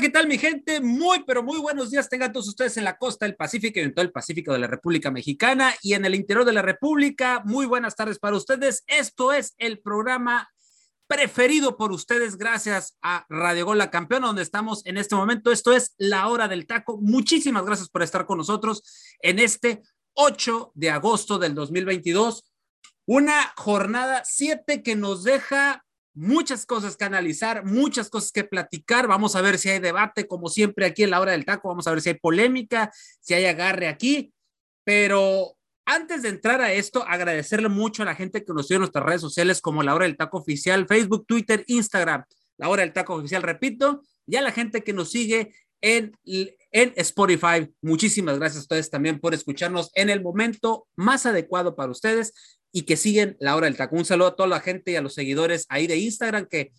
¿Qué tal mi gente? Muy, pero muy buenos días. Tengan todos ustedes en la costa del Pacífico y en todo el Pacífico de la República Mexicana y en el interior de la República. Muy buenas tardes para ustedes. Esto es el programa preferido por ustedes gracias a Radio Gol La Campeona, donde estamos en este momento. Esto es La Hora del Taco. Muchísimas gracias por estar con nosotros en este 8 de agosto del 2022. Una jornada 7 que nos deja muchas cosas que analizar, muchas cosas que platicar. Vamos a ver si hay debate, como siempre aquí en la hora del taco. Vamos a ver si hay polémica, si hay agarre aquí. Pero antes de entrar a esto, agradecerle mucho a la gente que nos sigue en nuestras redes sociales como la hora del taco oficial, Facebook, Twitter, Instagram, la hora del taco oficial, repito, y a la gente que nos sigue en, en Spotify. Muchísimas gracias a ustedes también por escucharnos en el momento más adecuado para ustedes y que siguen la hora del taco. Un saludo a toda la gente y a los seguidores ahí de Instagram que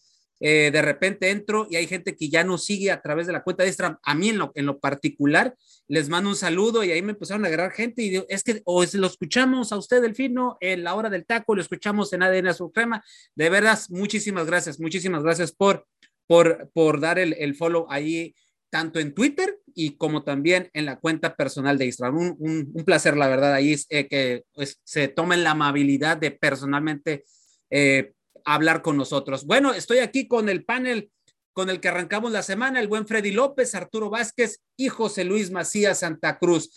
eh, de repente entro y hay gente que ya no sigue a través de la cuenta de Instagram. A mí en lo, en lo particular les mando un saludo y ahí me empezaron a agarrar gente y es que o lo escuchamos a usted, Delfino, en la hora del taco, lo escuchamos en ADN Azul Crema. De veras, muchísimas gracias, muchísimas gracias por, por, por dar el, el follow ahí tanto en Twitter y como también en la cuenta personal de Instagram. Un, un, placer, la verdad, ahí es, eh, que pues, se tomen la amabilidad de personalmente eh, hablar con nosotros. Bueno, estoy aquí con el panel con el que arrancamos la semana, el buen Freddy López, Arturo Vázquez y José Luis Macías Santa Cruz.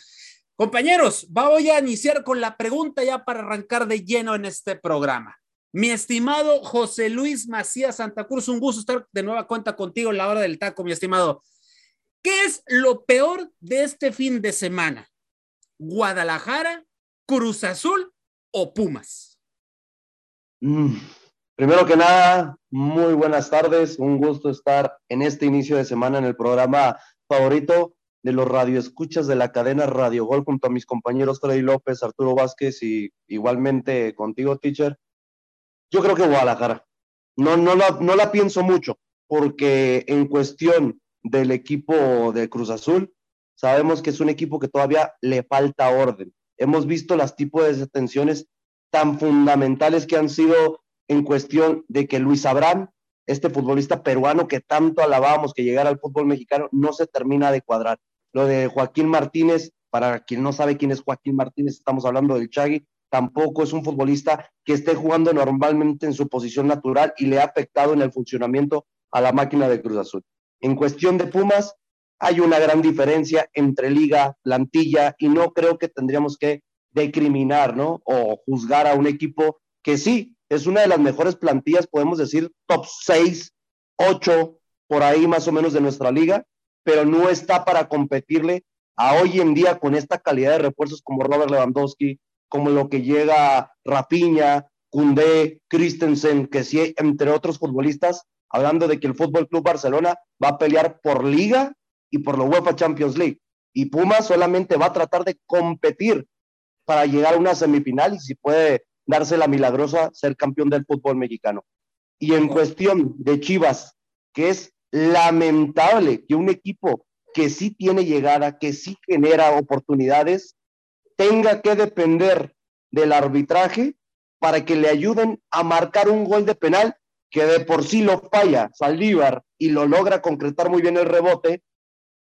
Compañeros, voy a iniciar con la pregunta ya para arrancar de lleno en este programa. Mi estimado José Luis Macías Santa Cruz, un gusto estar de nueva cuenta contigo en la hora del taco, mi estimado. ¿Qué es lo peor de este fin de semana? ¿Guadalajara, Cruz Azul o Pumas? Mm, primero que nada, muy buenas tardes. Un gusto estar en este inicio de semana en el programa favorito de los radioescuchas de la cadena Radio Gol junto a mis compañeros Freddy López, Arturo Vázquez y igualmente contigo, teacher. Yo creo que Guadalajara. No, no, la, no la pienso mucho porque en cuestión del equipo de Cruz Azul. Sabemos que es un equipo que todavía le falta orden. Hemos visto las tipos de detenciones tan fundamentales que han sido en cuestión de que Luis Abraham, este futbolista peruano que tanto alabamos que llegara al fútbol mexicano, no se termina de cuadrar. Lo de Joaquín Martínez, para quien no sabe quién es Joaquín Martínez, estamos hablando del Chagui, tampoco es un futbolista que esté jugando normalmente en su posición natural y le ha afectado en el funcionamiento a la máquina de Cruz Azul. En cuestión de Pumas, hay una gran diferencia entre liga, plantilla, y no creo que tendríamos que decriminar, ¿no? O juzgar a un equipo que sí, es una de las mejores plantillas, podemos decir top 6, 8, por ahí más o menos de nuestra liga, pero no está para competirle a hoy en día con esta calidad de refuerzos como Robert Lewandowski, como lo que llega Rapiña, Cundé, Christensen, que sí, entre otros futbolistas, hablando de que el Fútbol Club Barcelona va a pelear por Liga y por la UEFA Champions League. Y Pumas solamente va a tratar de competir para llegar a una semifinal y si puede darse la milagrosa ser campeón del fútbol mexicano. Y en cuestión de Chivas, que es lamentable que un equipo que sí tiene llegada, que sí genera oportunidades, tenga que depender del arbitraje para que le ayuden a marcar un gol de penal que de por sí lo falla Saldívar y lo logra concretar muy bien el rebote,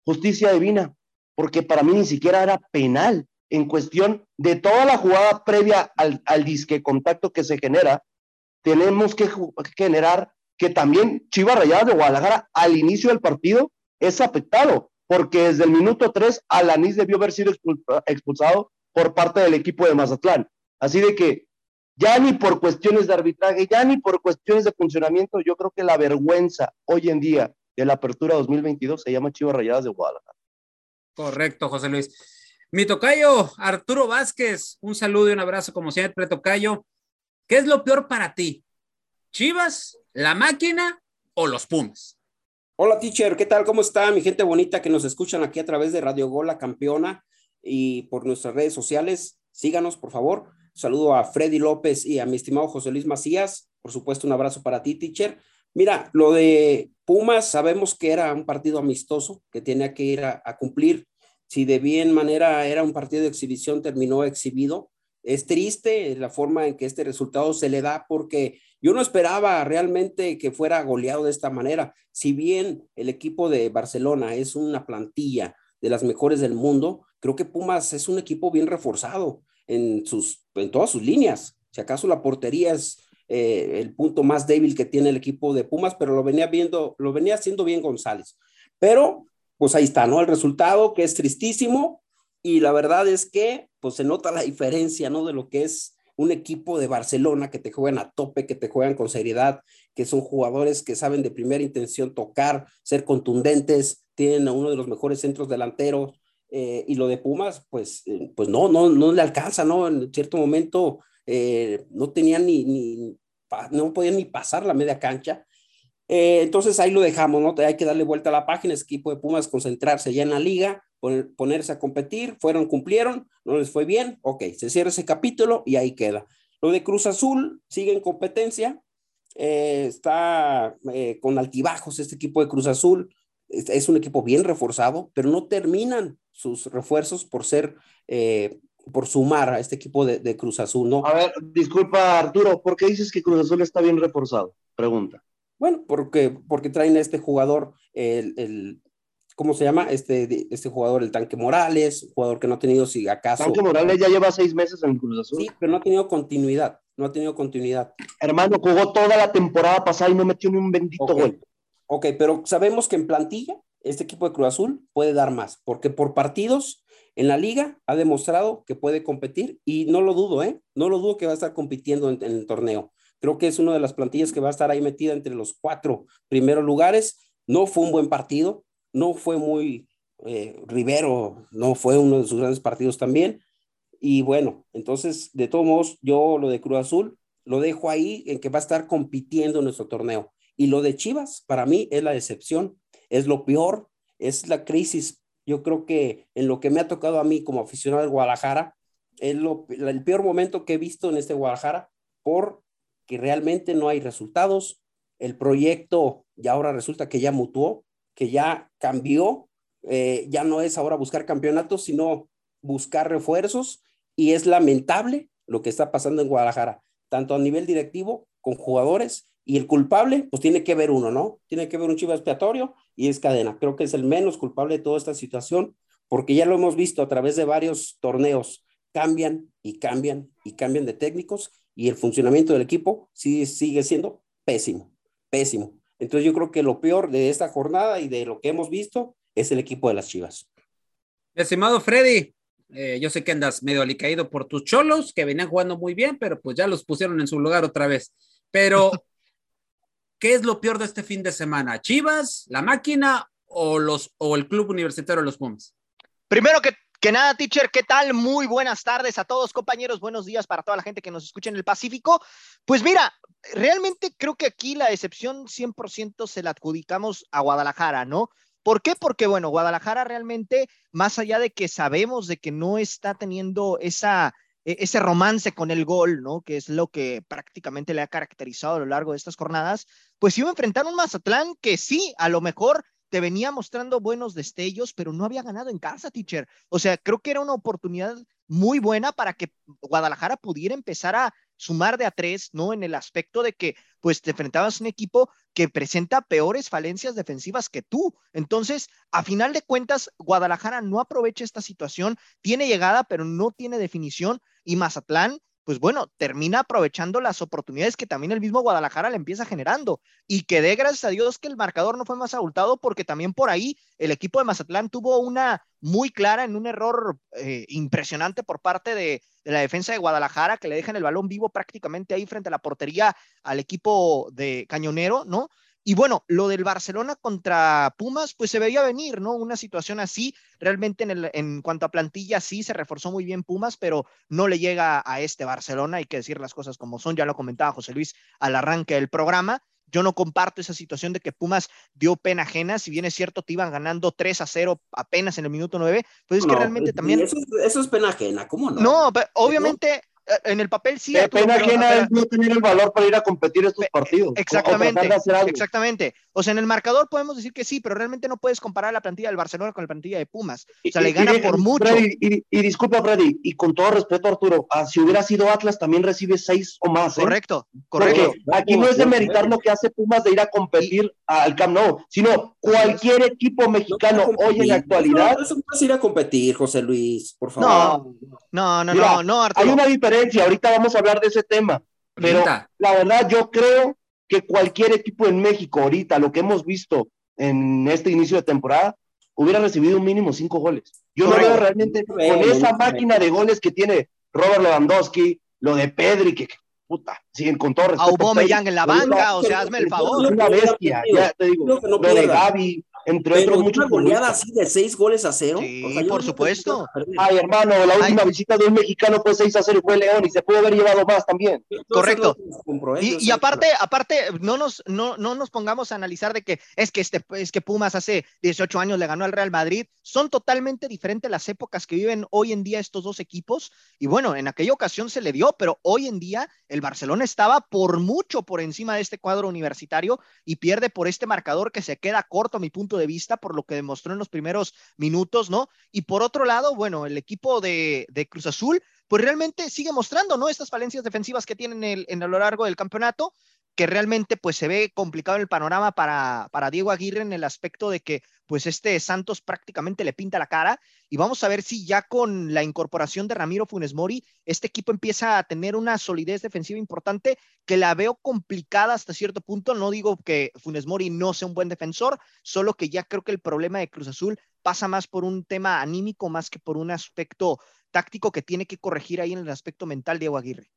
justicia divina, porque para mí ni siquiera era penal en cuestión de toda la jugada previa al, al disque contacto que se genera, tenemos que generar que también Chivas Rayadas de Guadalajara al inicio del partido es afectado, porque desde el minuto 3 Alanis debió haber sido expulsado por parte del equipo de Mazatlán. Así de que ya ni por cuestiones de arbitraje, ya ni por cuestiones de funcionamiento, yo creo que la vergüenza hoy en día de la apertura 2022 se llama Chivas Rayadas de Guadalajara. Correcto, José Luis. Mi tocayo, Arturo Vázquez, un saludo y un abrazo como siempre, tocayo. ¿Qué es lo peor para ti? ¿Chivas, la máquina o los Pumas? Hola, teacher, ¿qué tal? ¿Cómo está mi gente bonita que nos escuchan aquí a través de Radio Gola Campeona y por nuestras redes sociales? Síganos, por favor. Saludo a Freddy López y a mi estimado José Luis Macías. Por supuesto, un abrazo para ti, teacher. Mira, lo de Pumas, sabemos que era un partido amistoso que tenía que ir a, a cumplir. Si de bien manera era un partido de exhibición, terminó exhibido. Es triste la forma en que este resultado se le da porque yo no esperaba realmente que fuera goleado de esta manera. Si bien el equipo de Barcelona es una plantilla de las mejores del mundo, creo que Pumas es un equipo bien reforzado en, sus, en todas sus líneas. Si acaso la portería es eh, el punto más débil que tiene el equipo de Pumas, pero lo venía viendo, lo venía haciendo bien González. Pero, pues ahí está, ¿no? El resultado que es tristísimo y la verdad es que, pues se nota la diferencia, ¿no? De lo que es un equipo de Barcelona que te juegan a tope, que te juegan con seriedad, que son jugadores que saben de primera intención tocar, ser contundentes, tienen a uno de los mejores centros delanteros, eh, y lo de Pumas, pues, eh, pues no, no, no le alcanza, ¿no? En cierto momento eh, no tenían ni, ni, no podían ni pasar la media cancha. entonces ahí lo dejamos, ¿no? Hay que darle vuelta a la página, ese equipo de Pumas concentrarse ya en la liga, ponerse a competir, fueron, cumplieron, no les fue bien, ok, se cierra ese capítulo y ahí queda. Lo de Cruz Azul sigue en competencia, está con altibajos este equipo de Cruz Azul, es, un equipo bien reforzado, pero no terminan sus refuerzos por ser, eh, por sumar a este equipo de, Cruz Azul, ¿no? A ver, disculpa Arturo, ¿por qué dices que Cruz Azul está bien reforzado? Pregunta. Bueno, porque, porque traen a este jugador, el, el ¿cómo se llama? Este, este jugador, el Tanque Morales, jugador que no ha tenido, si acaso. Tanque Morales ya lleva seis meses en Cruz Azul. Sí, pero no ha tenido continuidad, no ha tenido continuidad. Hermano, jugó toda la temporada pasada y no metió ni un bendito gol. Ok, pero sabemos que en plantilla este equipo de Cruz Azul puede dar más, porque por partidos en la liga ha demostrado que puede competir y no lo dudo, ¿eh? No lo dudo que va a estar compitiendo en, el torneo. Creo que es una de las plantillas que va a estar ahí metida entre los cuatro primeros lugares. No fue un buen partido, no fue muy eh, Rivero, no fue uno de sus grandes partidos también. Y bueno, entonces, de todos modos, yo lo de Cruz Azul lo dejo ahí en que va a estar compitiendo en nuestro torneo. Y lo de Chivas, para mí, es la decepción, es lo peor, es la crisis. Yo creo que en lo que me ha tocado a mí como aficionado del Guadalajara, es lo, el peor momento que he visto en este Guadalajara, porque realmente no hay resultados. El proyecto ya ahora resulta que ya mutuó, que ya cambió, eh, ya no es ahora buscar campeonatos, sino buscar refuerzos. Y es lamentable lo que está pasando en Guadalajara, tanto a nivel directivo con jugadores y el culpable, pues tiene que ver uno, ¿no? Tiene que ver un chivo expiatorio y es cadena. Creo que es el menos culpable de toda esta situación, porque ya lo hemos visto a través de varios torneos. Cambian y cambian y cambian de técnicos y el funcionamiento del equipo sigue, sigue siendo pésimo, pésimo. Entonces yo creo que lo peor de esta jornada y de lo que hemos visto es el equipo de las Chivas. Estimado Freddy, eh, yo sé que andas medio alicaído por tus cholos, que venían jugando muy bien, pero pues ya los pusieron en su lugar otra vez. Pero ¿Qué es lo peor de este fin de semana? ¿Chivas, la máquina o, los, o el club universitario de los Pumas? Primero que, que nada, teacher, ¿qué tal? Muy buenas tardes a todos, compañeros. Buenos días para toda la gente que nos escucha en el Pacífico. Pues mira, realmente creo que aquí la excepción 100% se la adjudicamos a Guadalajara, ¿no? ¿Por qué? Porque, bueno, Guadalajara realmente, más allá de que sabemos de que no está teniendo esa e-, ese romance con el gol, ¿no? Que es lo que prácticamente le ha caracterizado a lo largo de estas jornadas, pues iba a enfrentar un Mazatlán que sí, a lo mejor te venía mostrando buenos destellos, pero no había ganado en casa, teacher. O sea, creo que era una oportunidad muy buena para que Guadalajara pudiera empezar a sumar de a tres, ¿no? En el aspecto de que, pues, te enfrentabas a un equipo que presenta peores falencias defensivas que tú. Entonces, a final de cuentas, Guadalajara no aprovecha esta situación, tiene llegada, pero no tiene definición, y Mazatlán pues bueno, termina aprovechando las oportunidades que también el mismo Guadalajara le empieza generando y que dé gracias a Dios que el marcador no fue más abultado porque también por ahí el equipo de Mazatlán tuvo una muy clara en un error eh, impresionante por parte de, de, la defensa de Guadalajara que le dejan el balón vivo prácticamente ahí frente a la portería al equipo de Cañonero, ¿no? Y bueno, lo del Barcelona contra Pumas, pues se veía venir, ¿no? Una situación así, realmente en, el, en cuanto a plantilla sí se reforzó muy bien Pumas, pero no le llega a este Barcelona, hay que decir las cosas como son, ya lo comentaba José Luis al arranque del programa. Yo no comparto esa situación de que Pumas dio pena ajena. Si bien es cierto, te iban ganando 3 a 0 apenas en el minuto 9, pues es que realmente también. Eso es, eso es, pena ajena, ¿cómo no? No, obviamente. Eh, en el papel sí. De pena ajena es no tener el valor para ir a competir estos partidos. Exactamente, exactamente. O sea, en el marcador podemos decir que sí, pero realmente no puedes comparar la plantilla del Barcelona con la plantilla de Pumas. O sea, le gana por mucho. y, disculpa, Freddy, y con todo respeto, Arturo, ah, si hubiera sido Atlas, también recibe seis o más. ¿eh? Correcto, correcto. aquí no es de meritar lo que hace Pumas de ir a competir al Camp Nou, sino cualquier equipo mexicano hoy en la actualidad. No, no es ir a competir, José Luis, por favor. No, no, no, no, Arturo. Hay una diferencia, ahorita vamos a hablar de ese tema, pero la verdad yo creo que cualquier equipo en México ahorita, lo que hemos visto en este inicio de temporada, hubiera recibido un mínimo cinco goles. Yo no veo realmente con esa máquina de goles que tiene Robert Lewandowski, lo de Pedri, que, puta, siguen con todo respeto. Aubameyang en la banca, o sea, hazme el favor. Es una bestia, ya te digo, lo de Gaby, entre Pero otros muchos. Una goleada así de seis goles a cero. Sí, por supuesto. Ay, hermano, la última visita de un mexicano fue 6 a 0 y fue León y se pudo haber llevado más también. Correcto. y, y, aparte, aparte, no nos, no, no nos pongamos a analizar de que es que este, es que Pumas hace 18 años le ganó al Real Madrid. Son totalmente diferentes las épocas que viven hoy en día estos dos equipos. Y bueno, en aquella ocasión se le dio, pero hoy en día el Barcelona estaba por mucho por encima de este cuadro universitario y pierde por este marcador que se queda corto a mi punto de vista por lo que demostró en los primeros minutos, ¿no? Y por otro lado, bueno, el equipo de, Cruz Azul, pues realmente sigue mostrando, ¿no? Estas falencias defensivas que tienen el, en a lo largo del campeonato que realmente pues se ve complicado el panorama para, para Diego Aguirre en el aspecto de que pues este Santos prácticamente le pinta la cara y vamos a ver si ya con la incorporación de Ramiro Funes Mori este equipo empieza a tener una solidez defensiva importante que la veo complicada hasta cierto punto, no digo que Funes Mori no sea un buen defensor, solo que ya creo que el problema de Cruz Azul pasa más por un tema anímico más que por un aspecto táctico que tiene que corregir ahí en el aspecto mental Diego Aguirre.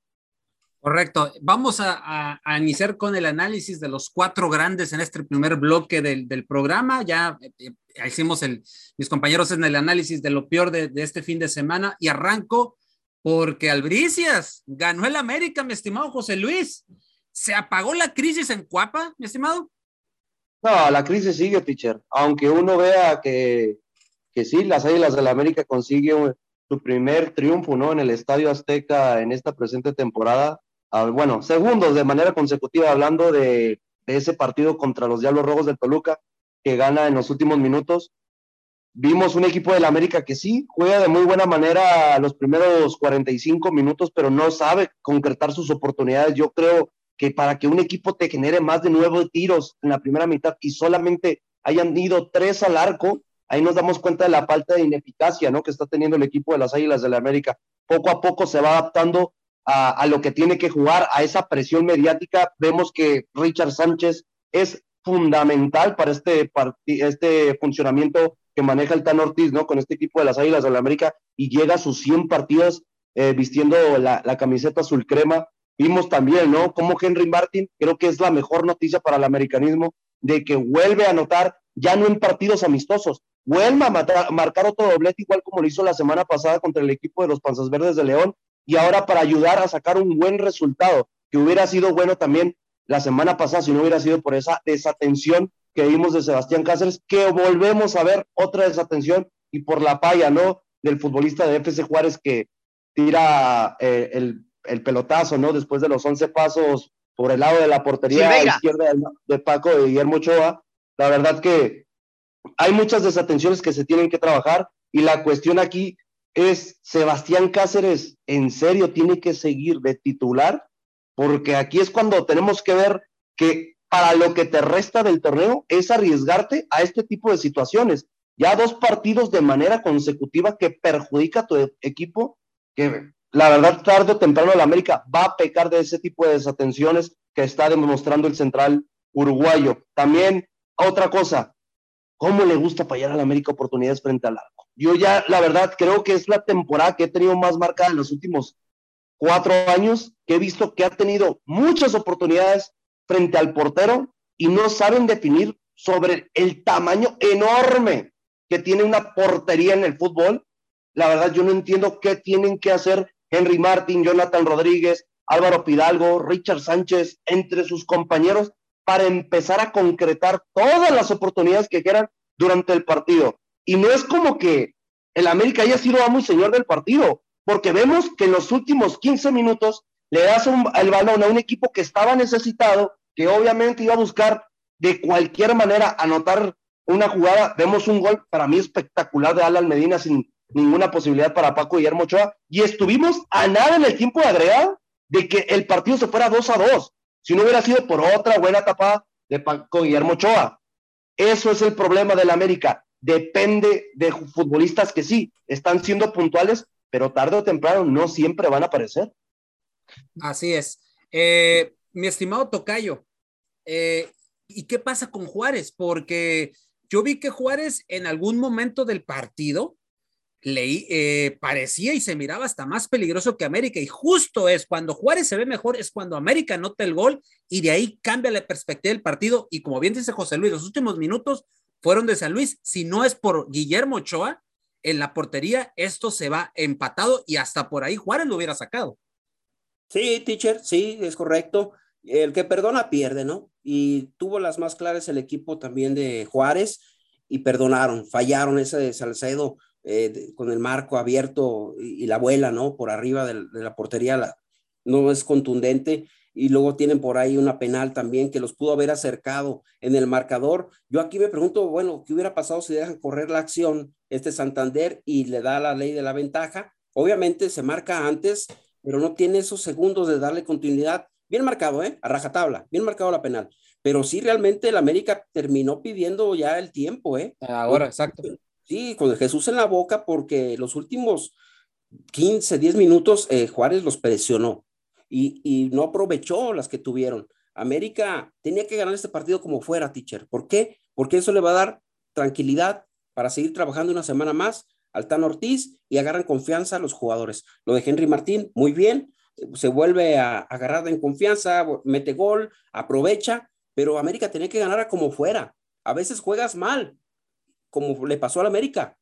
Correcto. Vamos a, iniciar con el análisis de los cuatro grandes en este primer bloque del, programa. Ya eh, eh, hicimos el, mis compañeros en el análisis de lo peor de, este fin de semana y arranco porque Albricias ganó el América, mi estimado José Luis. ¿Se apagó la crisis en Cuapa, mi estimado? No, la crisis sigue, teacher. Aunque uno vea que, que sí, las Águilas del América consigue su primer triunfo, ¿no? En el Estadio Azteca en esta presente temporada bueno, segundos de manera consecutiva, hablando de, ese partido contra los Diablos Rojos del Toluca, que gana en los últimos minutos. Vimos un equipo del América que sí juega de muy buena manera los primeros 45 minutos, pero no sabe concretar sus oportunidades. Yo creo que para que un equipo te genere más de nueve tiros en la primera mitad y solamente hayan ido tres al arco, ahí nos damos cuenta de la falta de ineficacia ¿no? que está teniendo el equipo de las Águilas del la América. Poco a poco se va adaptando a, lo que tiene que jugar, a esa presión mediática. Vemos que Richard Sánchez es fundamental para este, este funcionamiento que maneja el Tan Ortiz, ¿no? Con este equipo de las Águilas de la América y llega a sus 100 partidos eh, vistiendo la, la, camiseta azul crema. Vimos también, ¿no? Como Henry Martin, creo que es la mejor noticia para el americanismo, de que vuelve a anotar ya no en partidos amistosos, vuelve a marcar otro doblete igual como lo hizo la semana pasada contra el equipo de los Panzas Verdes de León y ahora para ayudar a sacar un buen resultado, que hubiera sido bueno también la semana pasada si no hubiera sido por esa desatención que vimos de Sebastián Cáceres, que volvemos a ver otra desatención y por la palla, ¿no? Del futbolista de FC Juárez que tira eh, el, pelotazo, ¿no? Después de los 11 pasos por el lado de la portería izquierda de Paco de Guillermo Ochoa. La verdad que hay muchas desatenciones que se tienen que trabajar y la cuestión aquí es Sebastián Cáceres, ¿en serio tiene que seguir de titular? Porque aquí es cuando tenemos que ver que para lo que te resta del torneo es arriesgarte a este tipo de situaciones. Ya dos partidos de manera consecutiva que perjudica a tu equipo, que la verdad tarde o temprano el América va a pecar de ese tipo de desatenciones que está demostrando el central uruguayo. También otra cosa, ¿cómo le gusta fallar al América oportunidades frente al arco? Yo ya, la verdad, creo que es la temporada que he tenido más marcada en los últimos cuatro años, que he visto que ha tenido muchas oportunidades frente al portero y no saben definir sobre el tamaño enorme que tiene una portería en el fútbol. La verdad, yo no entiendo qué tienen que hacer Henry Martin, Jonathan Rodríguez, Álvaro Pidalgo, Richard Sánchez, entre sus compañeros, para empezar a concretar todas las oportunidades que quieran durante el partido. Y no es como que el América haya sido amo y señor del partido, porque vemos que en los últimos 15 minutos le das el balón a un equipo que estaba necesitado, que obviamente iba a buscar de cualquier manera anotar una jugada. Vemos un gol para mí espectacular de Alan Medina sin ninguna posibilidad para Paco Guillermo Ochoa. Y estuvimos a nada en el tiempo de agregado de que el partido se fuera 2 a 2 si no hubiera sido por otra buena tapada de Paco Guillermo Ochoa. Eso es el problema del América. Depende de futbolistas que sí, están siendo puntuales, pero tarde o temprano no siempre van a aparecer. Así es. Eh, mi estimado Tocayo, eh, ¿y qué pasa con Juárez? Porque yo vi que Juárez en algún momento del partido leí, eh, parecía y se miraba hasta más peligroso que América. Y justo es cuando Juárez se ve mejor, es cuando América anota el gol y de ahí cambia la perspectiva del partido. Y como bien dice José Luis, los últimos minutos fueron de San Luis. Si no es por Guillermo Ochoa, en la portería esto se va empatado y hasta por ahí Juárez lo hubiera sacado. Sí, teacher, sí, es correcto. El que perdona pierde, ¿no? Y tuvo las más claras el equipo también de Juárez y perdonaron, fallaron ese de Salcedo eh, con el marco abierto y, la vuela, ¿no? Por arriba de, la portería, no es contundente. Y luego tienen por ahí una penal también que los pudo haber acercado en el marcador. Yo aquí me pregunto, bueno, ¿qué hubiera pasado si dejan correr la acción este Santander y le da la ley de la ventaja? Obviamente se marca antes, pero no tiene esos segundos de darle continuidad. Bien marcado, ¿eh? A rajatabla, bien marcado la penal. Pero sí, realmente el América terminó pidiendo ya el tiempo, ¿eh? Ahora, exacto. Sí, con Jesús en la boca, porque los últimos 15, 10 minutos eh, Juárez los presionó y, no aprovechó las que tuvieron. América tenía que ganar este partido como fuera, teacher. ¿Por qué? Porque eso le va a dar tranquilidad para seguir trabajando una semana más al Tan Ortiz y agarran confianza a los jugadores. Lo de Henry Martín, muy bien, se vuelve a agarrar en confianza, mete gol, aprovecha, pero América tenía que ganar a como fuera. A veces juegas mal, como le pasó al América,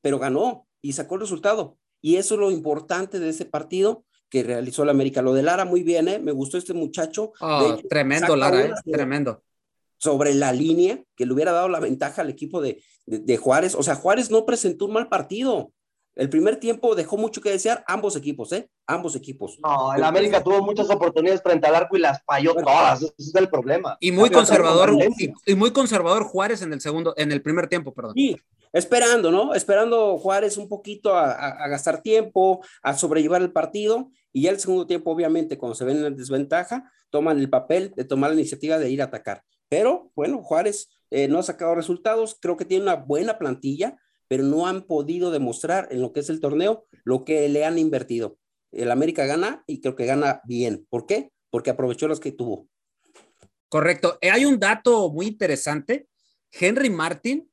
pero ganó y sacó el resultado. Y eso es lo importante de ese partido que realizó el América. Lo de Lara muy bien, ¿eh? Me gustó este muchacho. Oh, tremendo, Lara, ¿eh? tremendo. Sobre la línea, que le hubiera dado la ventaja al equipo de, de, Juárez. O sea, Juárez no presentó un mal partido. El primer tiempo dejó mucho que desear ambos equipos, ¿eh? Ambos equipos. No, el América tuvo muchas oportunidades frente al arco y las falló todas. Ese es el problema. Y muy conservador, y, muy conservador Juárez en el segundo, en el primer tiempo, perdón. Sí, esperando, ¿no? Esperando Juárez un poquito a, gastar tiempo, a sobrellevar el partido. Y ya el segundo tiempo, obviamente, cuando se ven en desventaja, toman el papel de tomar la iniciativa de ir a atacar. Pero bueno, Juárez eh, no ha sacado resultados, creo que tiene una buena plantilla, pero no han podido demostrar en lo que es el torneo lo que le han invertido. El América gana y creo que gana bien. ¿Por qué? Porque aprovechó las que tuvo. Correcto. Eh, hay un dato muy interesante. Henry Martin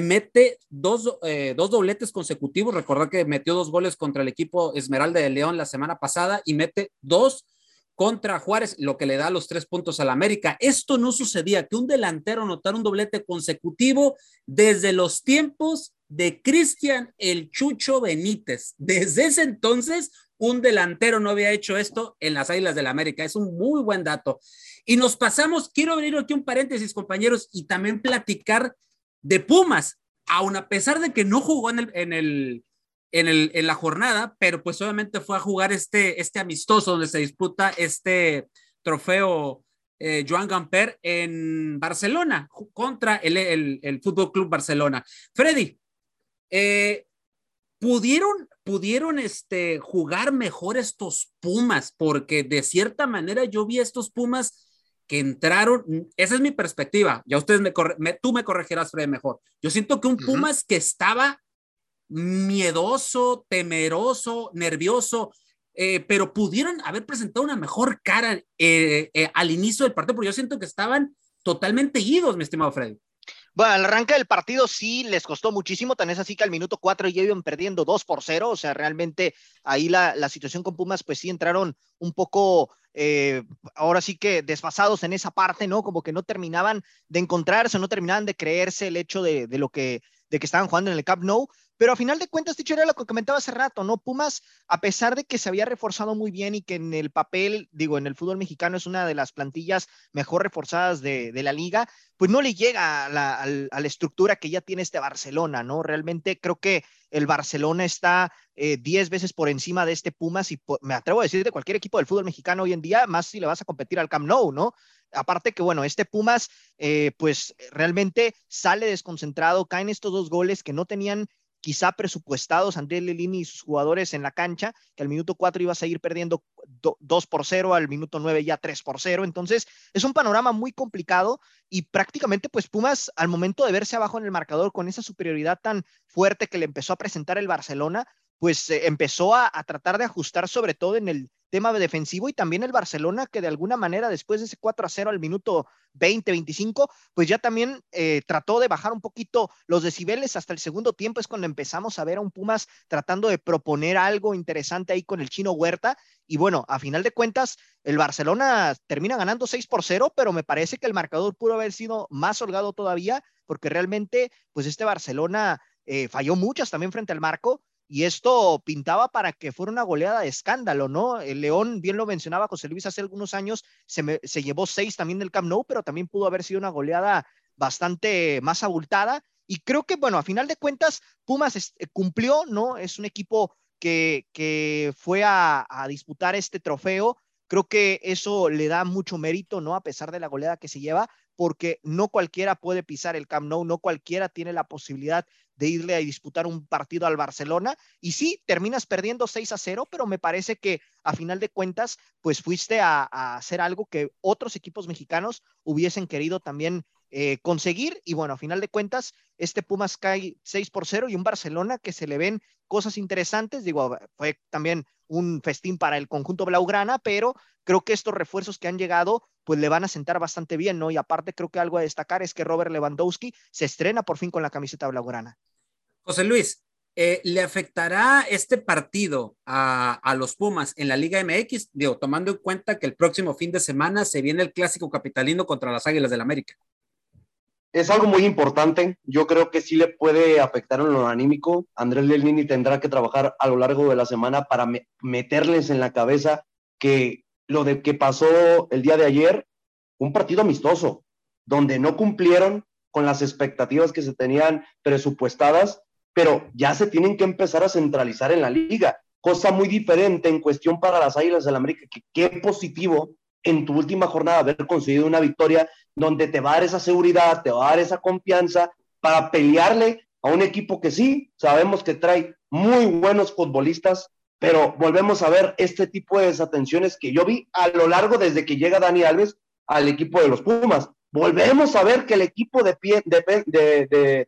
mete dos, eh, dos dobletes consecutivos. Recordar que metió dos goles contra el equipo Esmeralda de León la semana pasada y mete dos contra Juárez, lo que le da los tres puntos al América. Esto no sucedía, que un delantero anotara un doblete consecutivo desde los tiempos de Cristian el Chucho Benítez. Desde ese entonces, un delantero no había hecho esto en las Águilas del América. Es un muy buen dato. Y nos pasamos, quiero abrir aquí un paréntesis, compañeros, y también platicar de Pumas, aun a pesar de que no jugó en el, en el en, la jornada, pero pues obviamente fue a jugar este, este amistoso donde se disputa este trofeo eh, Joan Gamper en Barcelona contra el, el, Fútbol Club Barcelona. Freddy, eh, pudieron, pudieron este, jugar mejor estos Pumas, porque de cierta manera yo vi estos Pumas que entraron, esa es mi perspectiva, ya ustedes me, tú me corregirás, Freddy, mejor. Yo siento que un Pumas que estaba miedoso, temeroso, nervioso, eh, pero pudieron haber presentado una mejor cara eh, eh, al inicio del partido, porque yo siento que estaban totalmente idos, mi estimado Freddy. Bueno, al arranque del partido sí les costó muchísimo, tan es así que al minuto 4 ya iban perdiendo 2 por 0, o sea, realmente ahí la, la situación con Pumas, pues sí entraron un poco, ahora sí que desfasados en esa parte, ¿no? Como que no terminaban de encontrarse, no terminaban de creerse el hecho de, de lo que, de que estaban jugando en el Camp Nou, Pero a final de cuentas, dicho era lo que comentaba hace rato, ¿no? Pumas, a pesar de que se había reforzado muy bien y que en el papel, digo, en el fútbol mexicano es una de las plantillas mejor reforzadas de, la liga, pues no le llega a la, a la, estructura que ya tiene este Barcelona, ¿no? Realmente creo que el Barcelona está 10 eh, veces por encima de este Pumas y me atrevo a decir de cualquier equipo del fútbol mexicano hoy en día, más si le vas a competir al Camp Nou, ¿no? Aparte que, bueno, este Pumas, eh, pues realmente sale desconcentrado, caen estos dos goles que no tenían quizá presupuestados André Lelini y sus jugadores en la cancha, que al minuto 4 iba a seguir perdiendo 2 por 0, al minuto 9 ya 3 por 0. Entonces, es un panorama muy complicado y prácticamente, pues Pumas, al momento de verse abajo en el marcador con esa superioridad tan fuerte que le empezó a presentar el Barcelona, pues eh, empezó a, tratar de ajustar sobre todo en el tema defensivo y también el Barcelona que de alguna manera después de ese 4 a 0 al minuto 20, 25, pues ya también eh, trató de bajar un poquito los decibeles hasta el segundo tiempo. Es cuando empezamos a ver a un Pumas tratando de proponer algo interesante ahí con el chino Huerta. Y bueno, a final de cuentas el Barcelona termina ganando 6 por 0, pero me parece que el marcador pudo haber sido más holgado todavía porque realmente pues este Barcelona eh, falló muchas también frente al marco y esto pintaba para que fuera una goleada de escándalo, ¿no? El León, bien lo mencionaba José Luis hace algunos años, se, se llevó seis también del Camp Nou, pero también pudo haber sido una goleada bastante más abultada. Y creo que, bueno, a final de cuentas, Pumas eh, cumplió, ¿no? Es un equipo que, que fue a, disputar este trofeo. Creo que eso le da mucho mérito, ¿no? A pesar de la goleada que se lleva, porque no cualquiera puede pisar el Camp Nou, no cualquiera tiene la posibilidad de irle a disputar un partido al Barcelona. Y sí, terminas perdiendo 6 a 0, pero me parece que a final de cuentas, pues fuiste a, hacer algo que otros equipos mexicanos hubiesen querido también eh, conseguir. Y bueno, a final de cuentas, este Pumas cae 6 por 0 y un Barcelona que se le ven cosas interesantes. Digo, fue también un festín para el conjunto Blaugrana, pero creo que estos refuerzos que han llegado pues le van a sentar bastante bien, ¿no? Y aparte creo que algo a destacar es que Robert Lewandowski se estrena por fin con la camiseta blaugrana. José Luis, eh, ¿le afectará este partido a, a, los Pumas en la Liga MX? Digo, tomando en cuenta que el próximo fin de semana se viene el clásico capitalino contra las Águilas del América. Es algo muy importante. Yo creo que sí le puede afectar en lo anímico. Andrés Lelini tendrá que trabajar a lo largo de la semana para meterles en la cabeza que lo de que pasó el día de ayer, un partido amistoso, donde no cumplieron con las expectativas que se tenían presupuestadas, pero ya se tienen que empezar a centralizar en la liga, cosa muy diferente en cuestión para las Águilas del América, que qué positivo en tu última jornada haber conseguido una victoria donde te va a dar esa seguridad, te va a dar esa confianza para pelearle a un equipo que sí, sabemos que trae muy buenos futbolistas, pero volvemos a ver este tipo de desatenciones que yo vi a lo largo desde que llega Dani Alves al equipo de los Pumas. Volvemos a ver que el equipo de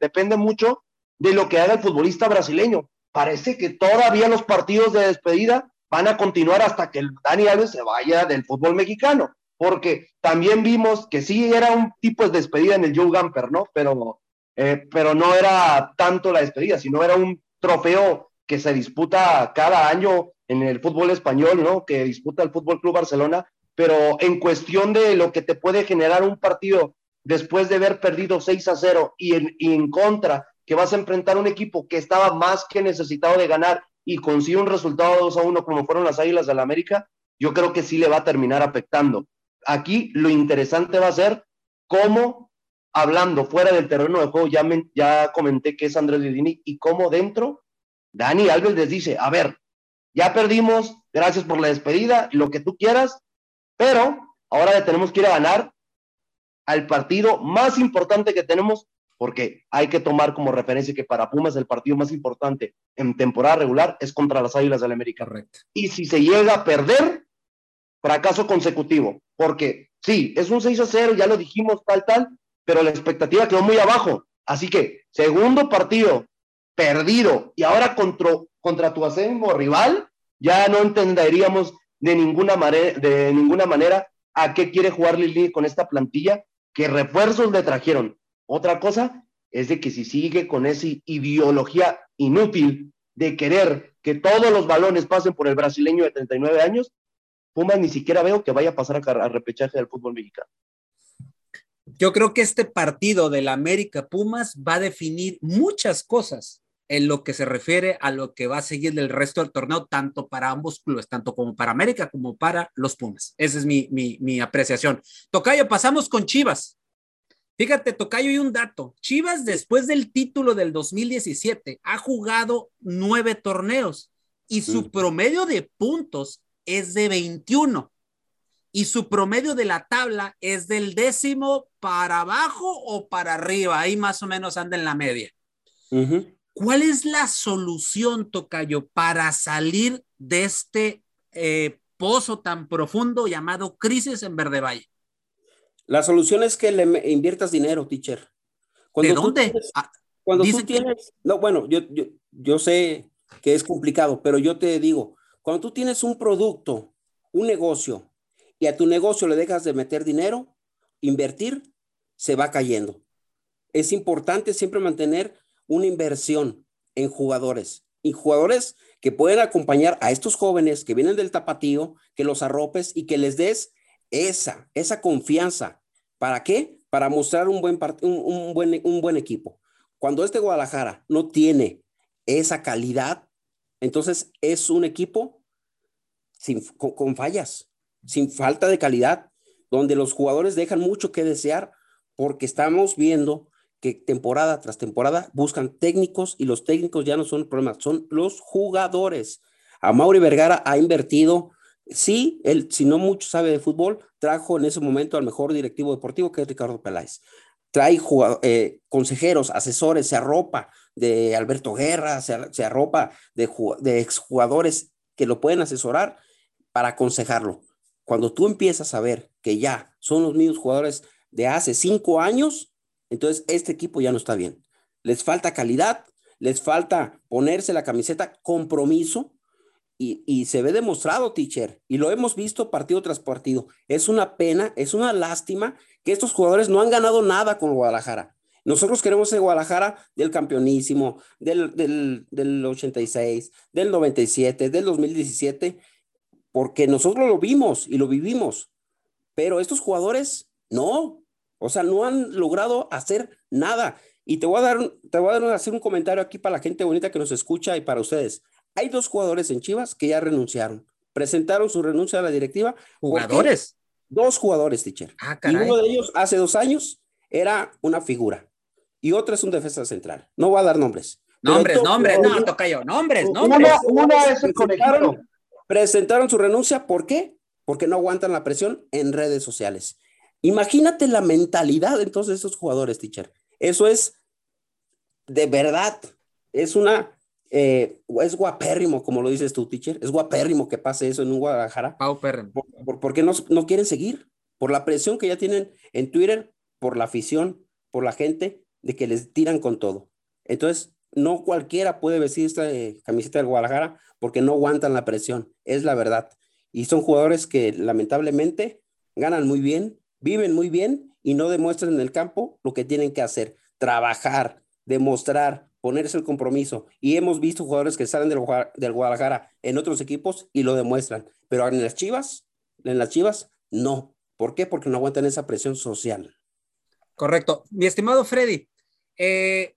depende mucho de lo que haga el futbolista brasileño. Parece que todavía los partidos de despedida van a continuar hasta que Dani Alves se vaya del fútbol mexicano, porque también vimos que sí era un tipo de despedida en el Joe Gamper, ¿no? Pero, eh, pero no era tanto la despedida, sino era un trofeo que se disputa cada año en el fútbol español, ¿no? Que disputa el Fútbol Club Barcelona, pero en cuestión de lo que te puede generar un partido después de haber perdido 6 a 0 y en, y en contra, que vas a enfrentar un equipo que estaba más que necesitado de ganar y consigue un resultado 2 a 1 como fueron las Águilas del la América, yo creo que sí le va a terminar afectando. Aquí lo interesante va a ser cómo, hablando fuera del terreno de juego, ya, ya comenté que es Andrés Lidini, y cómo dentro Dani Alves les dice, a ver, ya perdimos, gracias por la despedida, lo que tú quieras, pero ahora le tenemos que ir a ganar al partido más importante que tenemos, porque hay que tomar como referencia que para Pumas el partido más importante en temporada regular es contra las Águilas del América. Correcto. Y si se llega a perder, fracaso consecutivo, porque sí, es un 6 a 0, ya lo dijimos, tal, tal, pero la expectativa quedó muy abajo. Así que, segundo partido perdido y ahora contra, contra tu acénimo rival, ya no entenderíamos de ninguna, manera, de ninguna manera a qué quiere jugar Lili con esta plantilla, qué refuerzos le trajeron. Otra cosa es de que si sigue con esa ideología inútil de querer que todos los balones pasen por el brasileño de 39 años, Pumas ni siquiera veo que vaya a pasar a, a repechaje del fútbol mexicano. Yo creo que este partido del América Pumas va a definir muchas cosas en lo que se refiere a lo que va a seguir del resto del torneo, tanto para ambos clubes, tanto como para América como para los Pumas. Esa es mi, mi, mi apreciación. Tocayo, pasamos con Chivas. Fíjate, Tocayo, y un dato. Chivas, después del título del 2017, ha jugado nueve torneos y su promedio de puntos es de 21 y su promedio de la tabla es del décimo para abajo o para arriba. Ahí más o menos anda en la media. ¿Cuál es la solución, Tocayo, para salir de este eh, pozo tan profundo llamado crisis en Verde Valle? La solución es que le inviertas dinero, teacher. ¿De dónde? Ah, cuando tú tienes, no, bueno, yo, yo, yo sé que es complicado, pero yo te digo, cuando tú tienes un producto, un negocio, y a tu negocio le dejas de meter dinero, invertir, se va cayendo. Es importante siempre mantener una inversión en jugadores y jugadores que pueden acompañar a estos jóvenes que vienen del tapatío, que los arropes y que les des esa, esa confianza. ¿Para qué? Para mostrar un buen, un, buen, un buen equipo. Cuando este Guadalajara no tiene esa calidad, entonces es un equipo sin, con, fallas, sin falta de calidad, donde los jugadores dejan mucho que desear porque estamos viendo que temporada tras temporada buscan técnicos y los técnicos ya no son el son los jugadores. A Mauri Vergara ha invertido Sí, él, si no mucho sabe de fútbol, trajo en ese momento al mejor directivo deportivo, que es Ricardo Peláez. Trae eh, consejeros, asesores, se arropa de Alberto Guerra, se, arropa de, de exjugadores que lo pueden asesorar para aconsejarlo. Cuando tú empiezas a ver que ya son los mismos jugadores de hace cinco años, entonces este equipo ya no está bien. Les falta calidad, les falta ponerse la camiseta, compromiso, y, se ve demostrado, teacher, y lo hemos visto partido tras partido. Es una pena, es una lástima que estos jugadores no han ganado nada con Guadalajara. Nosotros queremos el Guadalajara del campeonísimo, del, del, del 86, del 97, del 2017, porque nosotros lo vimos y lo vivimos. Pero estos jugadores no, o sea, no han logrado hacer nada. Y te voy a dar, te voy a dar, hacer un comentario aquí para la gente bonita que nos escucha y para ustedes. Hay dos jugadores en Chivas que ya renunciaron. Presentaron su renuncia a la directiva. ¿Jugadores? Dos jugadores, teacher. Ah, y uno de ellos hace dos años era una figura y otro es un defensa central. No voy a dar nombres. Nombres, nombres, no, toca yo. Nombres, nombres. Una, es el presentaron, presentaron su renuncia. ¿Por qué? Porque no aguantan la presión en redes sociales. Imagínate la mentalidad entonces de esos jugadores, teacher. Eso es de verdad, es una eh, es guapérrimo, como lo dices tú, teacher, es guapérrimo que pase eso en un Guadalajara. Por, porque no, no quieren seguir, por la presión que ya tienen en Twitter, por la afición, por la gente, de que les tiran con todo. Entonces, no cualquiera puede vestir esta eh, camiseta del Guadalajara porque no aguantan la presión, es la verdad. Y son jugadores que lamentablemente ganan muy bien, viven muy bien y no demuestran en el campo lo que tienen que hacer, trabajar, demostrar, ponerse el compromiso. Y hemos visto jugadores que salen del, del Guadalajara en otros equipos y lo demuestran. Pero en las Chivas, en las Chivas, no. ¿Por qué? Porque no aguantan esa presión social. Correcto. Mi estimado Freddy, eh,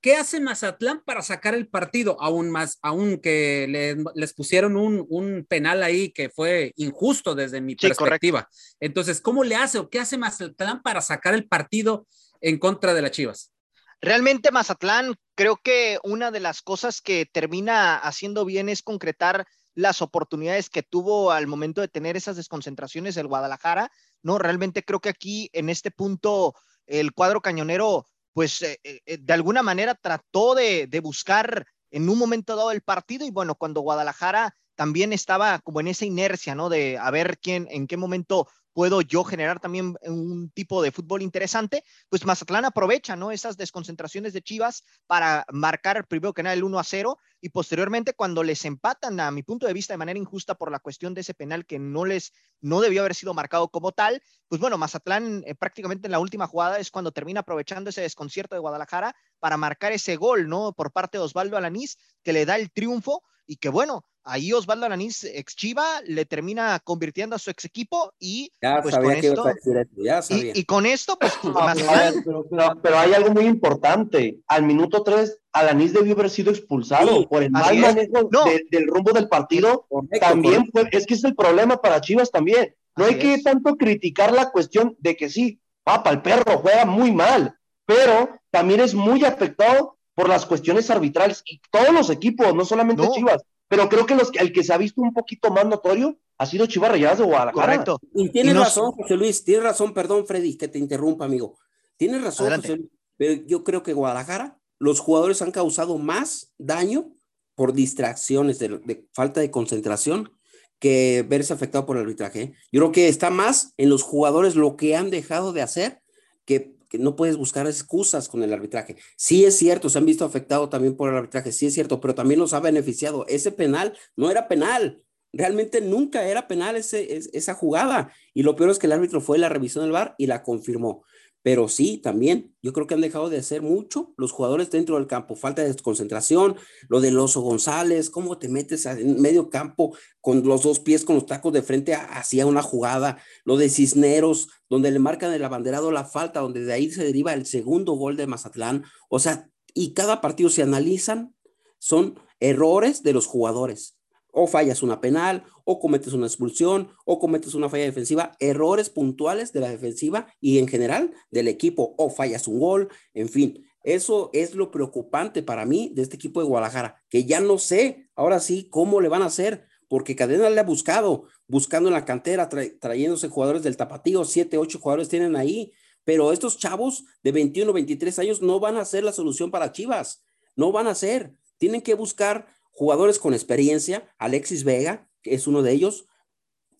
¿qué hace Mazatlán para sacar el partido? Aún más, aún que les pusieron un, penal ahí que fue injusto desde mi perspectiva. Entonces, ¿cómo le hace o qué hace Mazatlán para sacar el partido en contra de las Chivas? Realmente Mazatlán, creo que una de las cosas que termina haciendo bien es concretar las oportunidades que tuvo al momento de tener esas desconcentraciones del Guadalajara. No, realmente creo que aquí en este punto el cuadro cañonero, pues eh, eh, de alguna manera trató de, de buscar en un momento dado el partido y bueno, cuando Guadalajara también estaba como en esa inercia, ¿no? De a ver quién, en qué momento puedo yo generar también un tipo de fútbol interesante, pues Mazatlán aprovecha, ¿no? Esas desconcentraciones de Chivas para marcar primero que nada el 1 a 0 y posteriormente cuando les empatan, a mi punto de vista, de manera injusta por la cuestión de ese penal que no les, no debió haber sido marcado como tal, pues bueno, Mazatlán eh, prácticamente en la última jugada es cuando termina aprovechando ese desconcierto de Guadalajara para marcar ese gol, ¿no? Por parte de Osvaldo Alanís, que le da el triunfo y que bueno, ahí Osvaldo Alanís, ex Chiva, le termina convirtiendo a su ex equipo y ya pues sabía con que esto, ibas a decir ya sabía. y, y con esto, pues No, Mazatlán- pero, pero- pero hay algo muy importante. Al minuto 3, Alanis debió haber sido expulsado Sí, por el mal manejo No. de- del rumbo del partido. Correcto, También fue, es que es el problema para Chivas también. No Así hay que es. tanto criticar la cuestión de que sí, papa, el perro juega muy mal, pero también es muy afectado por las cuestiones arbitrales y todos los equipos, no solamente No. Chivas, pero creo que los, el que se ha visto un poquito más notorio ha sido Chivas Rayadas de Guadalajara. correcto. Y tienes Y no- razón, José Luis, tienes razón, perdón, Freddy, que te interrumpa, amigo. Tienes razón, Adelante. José Luis, pero yo creo que Guadalajara, los jugadores han causado más daño por distracciones, de, de falta de concentración, que verse afectado por el arbitraje. ¿eh? Yo creo que está más en los jugadores lo que han dejado de hacer, que, que no puedes buscar excusas con el arbitraje. Sí es cierto, se han visto afectados también por el arbitraje, sí es cierto, pero también los ha beneficiado. Ese penal no era penal, realmente nunca era penal ese, es- esa jugada. Y lo peor es que el árbitro fue la revisión del VAR y la confirmó. Pero sí, también, yo creo que han dejado de hacer mucho los jugadores dentro del campo. Falta de concentración, lo del Oso González, cómo te metes en medio campo con los dos pies, con los tacos de frente hacia una jugada. Lo de Cisneros, donde le marcan el abanderado la falta, donde de ahí se deriva el segundo gol de Mazatlán. O sea, y cada partido se analizan, son errores de los jugadores o fallas una penal, o cometes una expulsión, o cometes una falla defensiva, errores puntuales de la defensiva y en general del equipo, o fallas un gol, en fin. Eso es lo preocupante para mí de este equipo de Guadalajara, que ya no sé ahora sí cómo le van a hacer, porque Cadena le ha buscado, buscando en la cantera, tra- trayéndose jugadores del tapatío, siete, ocho jugadores tienen ahí, pero estos chavos de 21, 23 años no van a ser la solución para Chivas, no van a ser, tienen que buscar jugadores con experiencia, Alexis Vega, que es uno de ellos,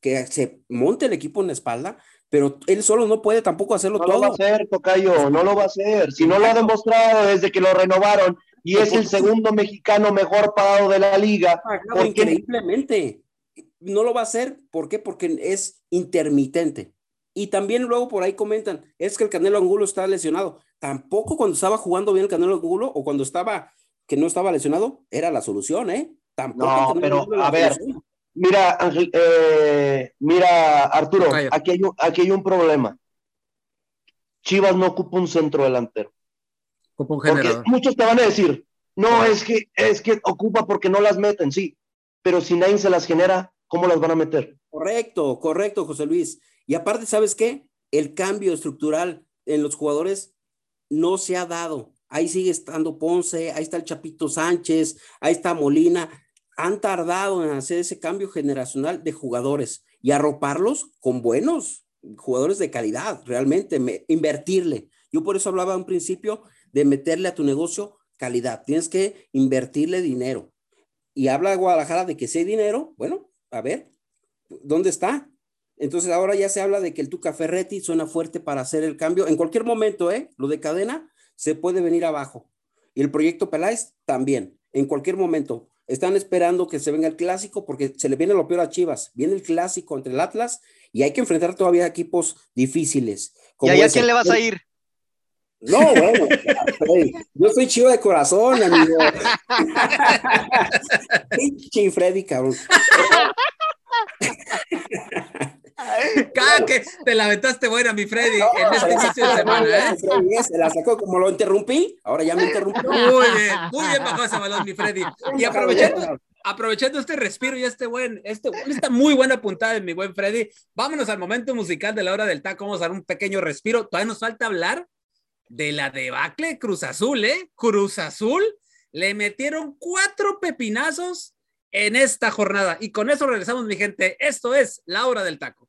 que se monte el equipo en la espalda, pero él solo no puede tampoco hacerlo No lo va a todo. hacer, Tocayo, no lo va a hacer. Si no lo ha demostrado desde que lo renovaron y es el segundo mexicano mejor pagado de la liga, Pagado ¿por qué? increíblemente. No lo va a hacer, ¿por qué? Porque es intermitente. Y también luego por ahí comentan, es que el Canelo Angulo está lesionado. Tampoco cuando estaba jugando bien el Canelo Angulo o cuando estaba que no estaba lesionado, era la solución, ¿eh? Tampoco No, pero, a ver, solución. Mira, Ángel, eh, mira, Arturo, aquí hay, un, aquí hay un problema. Chivas no ocupa un centro delantero. Ocupa un Porque muchos te van a decir, no, es que, es que ocupa porque no las meten, sí. Pero si nadie se las genera, ¿cómo las van a meter? Correcto, correcto, José Luis. Y aparte, ¿sabes qué? El cambio estructural en los jugadores no se ha dado. Ahí sigue estando Ponce, ahí está el Chapito Sánchez, ahí está Molina. Han tardado en hacer ese cambio generacional de jugadores y arroparlos con buenos jugadores de calidad, realmente, me- invertirle. Yo por eso hablaba un principio de meterle a tu negocio calidad. Tienes que invertirle dinero. Y habla Guadalajara de que si hay dinero, bueno, a ver, ¿dónde está? Entonces ahora ya se habla de que el Tuca Ferretti suena fuerte para hacer el cambio. En cualquier momento, ¿eh? Lo de cadena se puede venir abajo. Y el proyecto Peláez también, en cualquier momento. Están esperando que se venga el clásico porque se le viene lo peor a Chivas. Viene el clásico entre el Atlas y hay que enfrentar todavía equipos difíciles. ¿Y ahí a quién le vas a ir? No, bueno, yo soy chivo de corazón, amigo. Pinche Freddy, cabrón. ¡Ca! que te la aventaste buena, mi Freddy, en este inicio de semana, ¿eh? Freddy, Se la sacó como lo interrumpí, ahora ya me interrumpió. Muy bien, muy bien bajó ese balón, mi Freddy. Y aprovechando, aprovechando este respiro y este buen, este, esta muy buena puntada de mi buen Freddy, vámonos al momento musical de la hora del taco. Vamos a dar un pequeño respiro. Todavía nos falta hablar de la debacle de Cruz Azul, ¿eh? Cruz Azul le metieron cuatro pepinazos en esta jornada. Y con eso regresamos, mi gente. Esto es la hora del taco.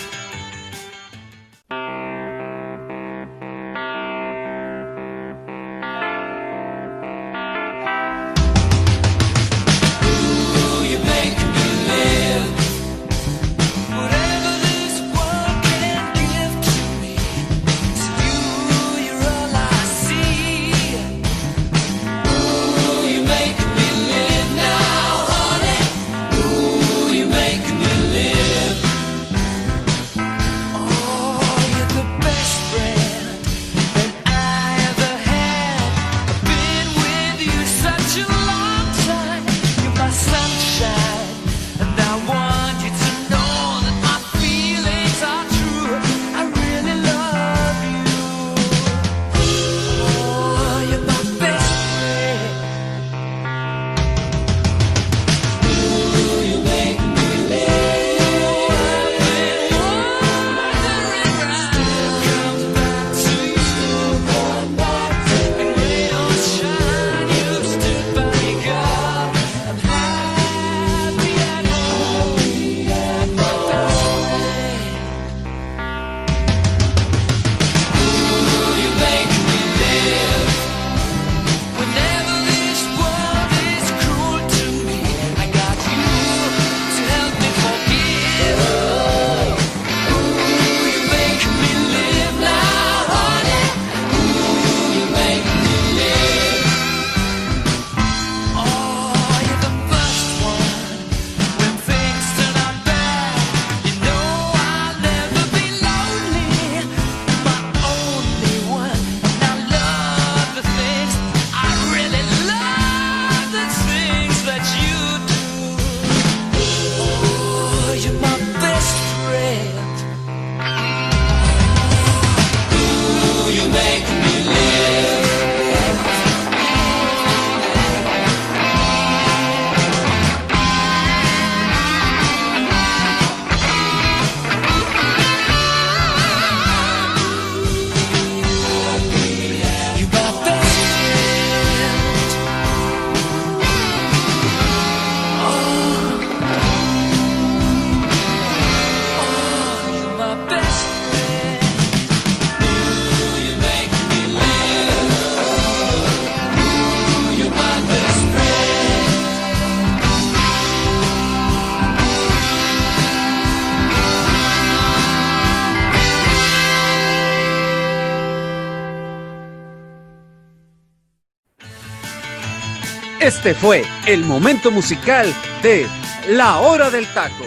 Este fue el momento musical de La Hora del Taco.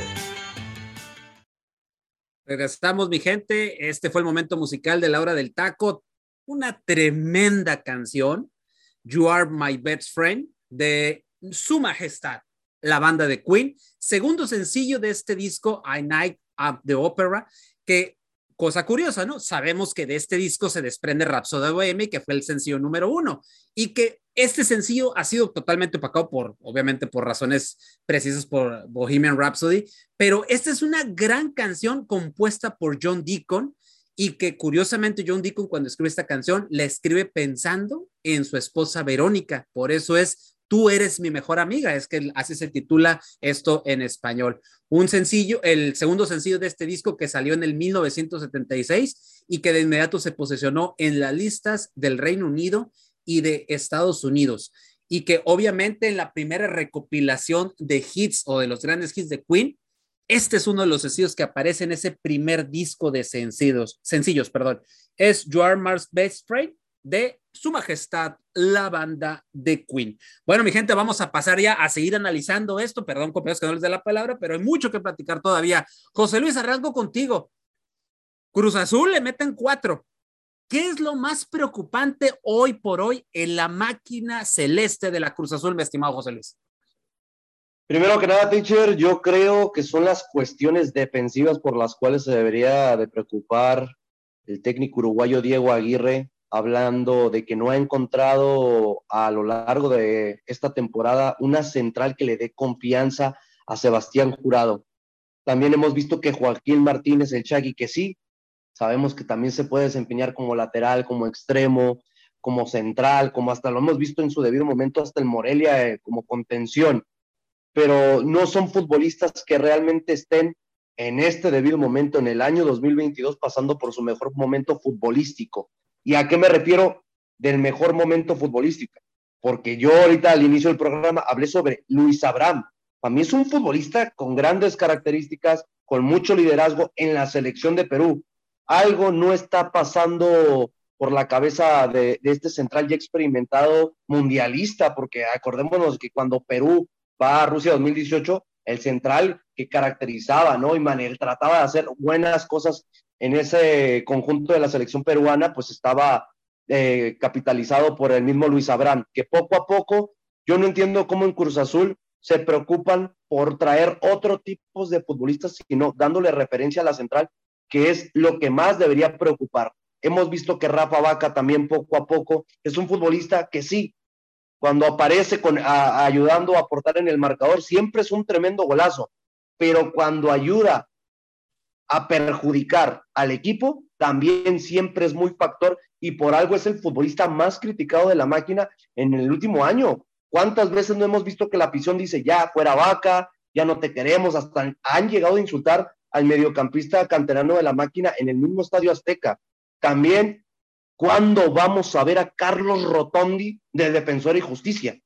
Regresamos, mi gente. Este fue el momento musical de La Hora del Taco. Una tremenda canción, You Are My Best Friend, de Su Majestad, la banda de Queen. Segundo sencillo de este disco, I Night at the Opera, que cosa curiosa, ¿no? Sabemos que de este disco se desprende Rhapsody Bohemia, que fue el sencillo número uno, y que este sencillo ha sido totalmente opacado por, obviamente, por razones precisas por Bohemian Rhapsody, pero esta es una gran canción compuesta por John Deacon y que curiosamente John Deacon cuando escribe esta canción la escribe pensando en su esposa Verónica, por eso es Tú eres mi mejor amiga, es que así se titula esto en español. Un sencillo, el segundo sencillo de este disco que salió en el 1976 y que de inmediato se posicionó en las listas del Reino Unido y de Estados Unidos. Y que obviamente en la primera recopilación de hits o de los grandes hits de Queen, este es uno de los sencillos que aparece en ese primer disco de sencillos, sencillos, perdón. Es You Are Mars Best Friend de Su Majestad, la banda de Queen. Bueno, mi gente, vamos a pasar ya a seguir analizando esto. Perdón, compañeros, que no les dé la palabra, pero hay mucho que platicar todavía. José Luis, arranco contigo. Cruz Azul le meten cuatro. ¿Qué es lo más preocupante hoy por hoy en la máquina celeste de la Cruz Azul, mi estimado José Luis? Primero que nada, teacher, yo creo que son las cuestiones defensivas por las cuales se debería de preocupar el técnico uruguayo Diego Aguirre hablando de que no ha encontrado a lo largo de esta temporada una central que le dé confianza a Sebastián Jurado. También hemos visto que Joaquín Martínez, el Chagui, que sí, sabemos que también se puede desempeñar como lateral, como extremo, como central, como hasta lo hemos visto en su debido momento, hasta el Morelia eh, como contención, pero no son futbolistas que realmente estén en este debido momento, en el año 2022, pasando por su mejor momento futbolístico. ¿Y a qué me refiero del mejor momento futbolístico? Porque yo ahorita al inicio del programa hablé sobre Luis Abraham. Para mí es un futbolista con grandes características, con mucho liderazgo en la selección de Perú. Algo no está pasando por la cabeza de, este central ya experimentado mundialista, porque acordémonos que cuando Perú va a Rusia 2018, el central que caracterizaba, ¿no? Y Manel trataba de hacer buenas cosas en ese conjunto de la selección peruana, pues estaba eh, capitalizado por el mismo Luis Abraham, que poco a poco, yo no entiendo cómo en Cruz Azul se preocupan por traer otro tipo de futbolistas, sino dándole referencia a la central, que es lo que más debería preocupar. Hemos visto que Rafa Vaca también poco a poco es un futbolista que sí, cuando aparece con, ayudando a aportar en el marcador, siempre es un tremendo golazo, pero cuando ayuda a perjudicar al equipo, también siempre es muy factor y por algo es el futbolista más criticado de la máquina en el último año. ¿Cuántas veces no hemos visto que la afición dice ya fuera vaca, ya no te queremos? Hasta han llegado a insultar al mediocampista canterano de la máquina en el mismo estadio Azteca. También, ¿cuándo vamos a ver a Carlos Rotondi de Defensor y Justicia?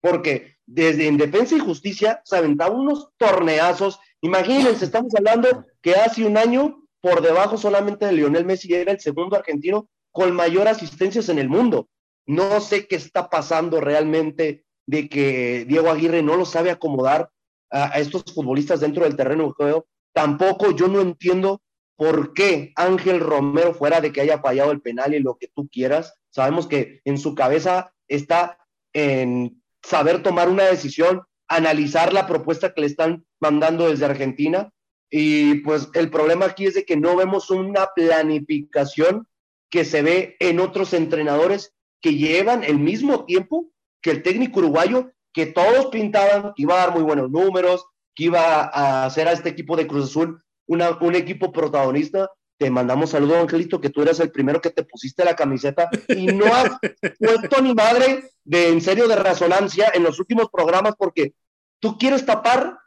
Porque desde en Defensa y Justicia se aventaba unos torneazos Imagínense, estamos hablando que hace un año, por debajo solamente de Lionel Messi, era el segundo argentino con mayor asistencias en el mundo. No sé qué está pasando realmente de que Diego Aguirre no lo sabe acomodar a, estos futbolistas dentro del terreno de juego. Tampoco yo no entiendo por qué Ángel Romero, fuera de que haya fallado el penal y lo que tú quieras, sabemos que en su cabeza está en saber tomar una decisión analizar la propuesta que le están mandando desde Argentina. Y pues el problema aquí es de que no vemos una planificación que se ve en otros entrenadores que llevan el mismo tiempo que el técnico uruguayo, que todos pintaban que iba a dar muy buenos números, que iba a hacer a este equipo de Cruz Azul una, un equipo protagonista. Te mandamos saludos, Angelito, que tú eres el primero que te pusiste la camiseta y no has puesto ni madre de en serio de resonancia en los últimos programas porque tú quieres tapar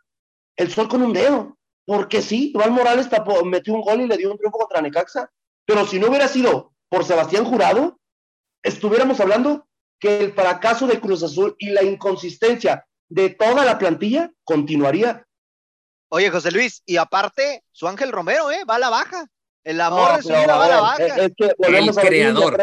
el sol con un dedo. Porque sí, Iván Morales tapó, metió un gol y le dio un triunfo contra Necaxa. Pero si no hubiera sido por Sebastián Jurado, estuviéramos hablando que el fracaso de Cruz Azul y la inconsistencia de toda la plantilla continuaría. Oye, José Luis, y aparte, su Ángel Romero, ¿eh? Va a la baja. El amor de su vida va a la baja. Es, que volvemos el creador.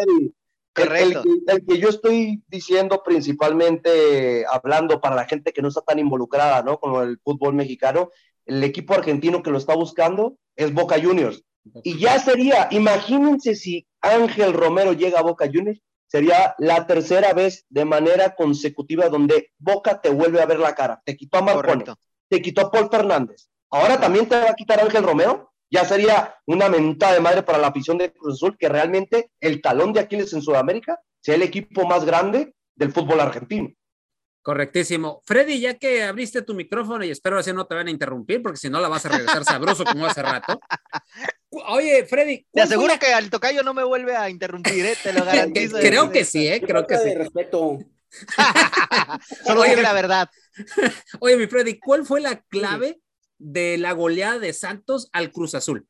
El, que yo estoy diciendo principalmente, hablando para la gente que no está tan involucrada ¿no? con el fútbol mexicano, el equipo argentino que lo está buscando es Boca Juniors. Y ya sería, imagínense si Ángel Romero llega a Boca Juniors, sería la tercera vez de manera consecutiva donde Boca te vuelve a ver la cara. Te quitó a Marconi, te quitó a Paul Fernández. Ahora también te va a quitar Ángel Romero. Ya sería una mentada de madre para la afición de Cruz Azul que realmente el talón de Aquiles en Sudamérica sea el equipo más grande del fútbol argentino. Correctísimo. Freddy, ya que abriste tu micrófono y espero así no te van a interrumpir, porque si no la vas a regresar sabroso como hace rato. Oye, Freddy. Te aseguro que al tocayo no me vuelve a interrumpir, ¿eh? te lo garantizo. Creo que sí, ¿eh? Creo que sí. respeto. Solo oye, la verdad. Oye, mi Freddy, ¿cuál fue la clave de la goleada de Santos al Cruz Azul?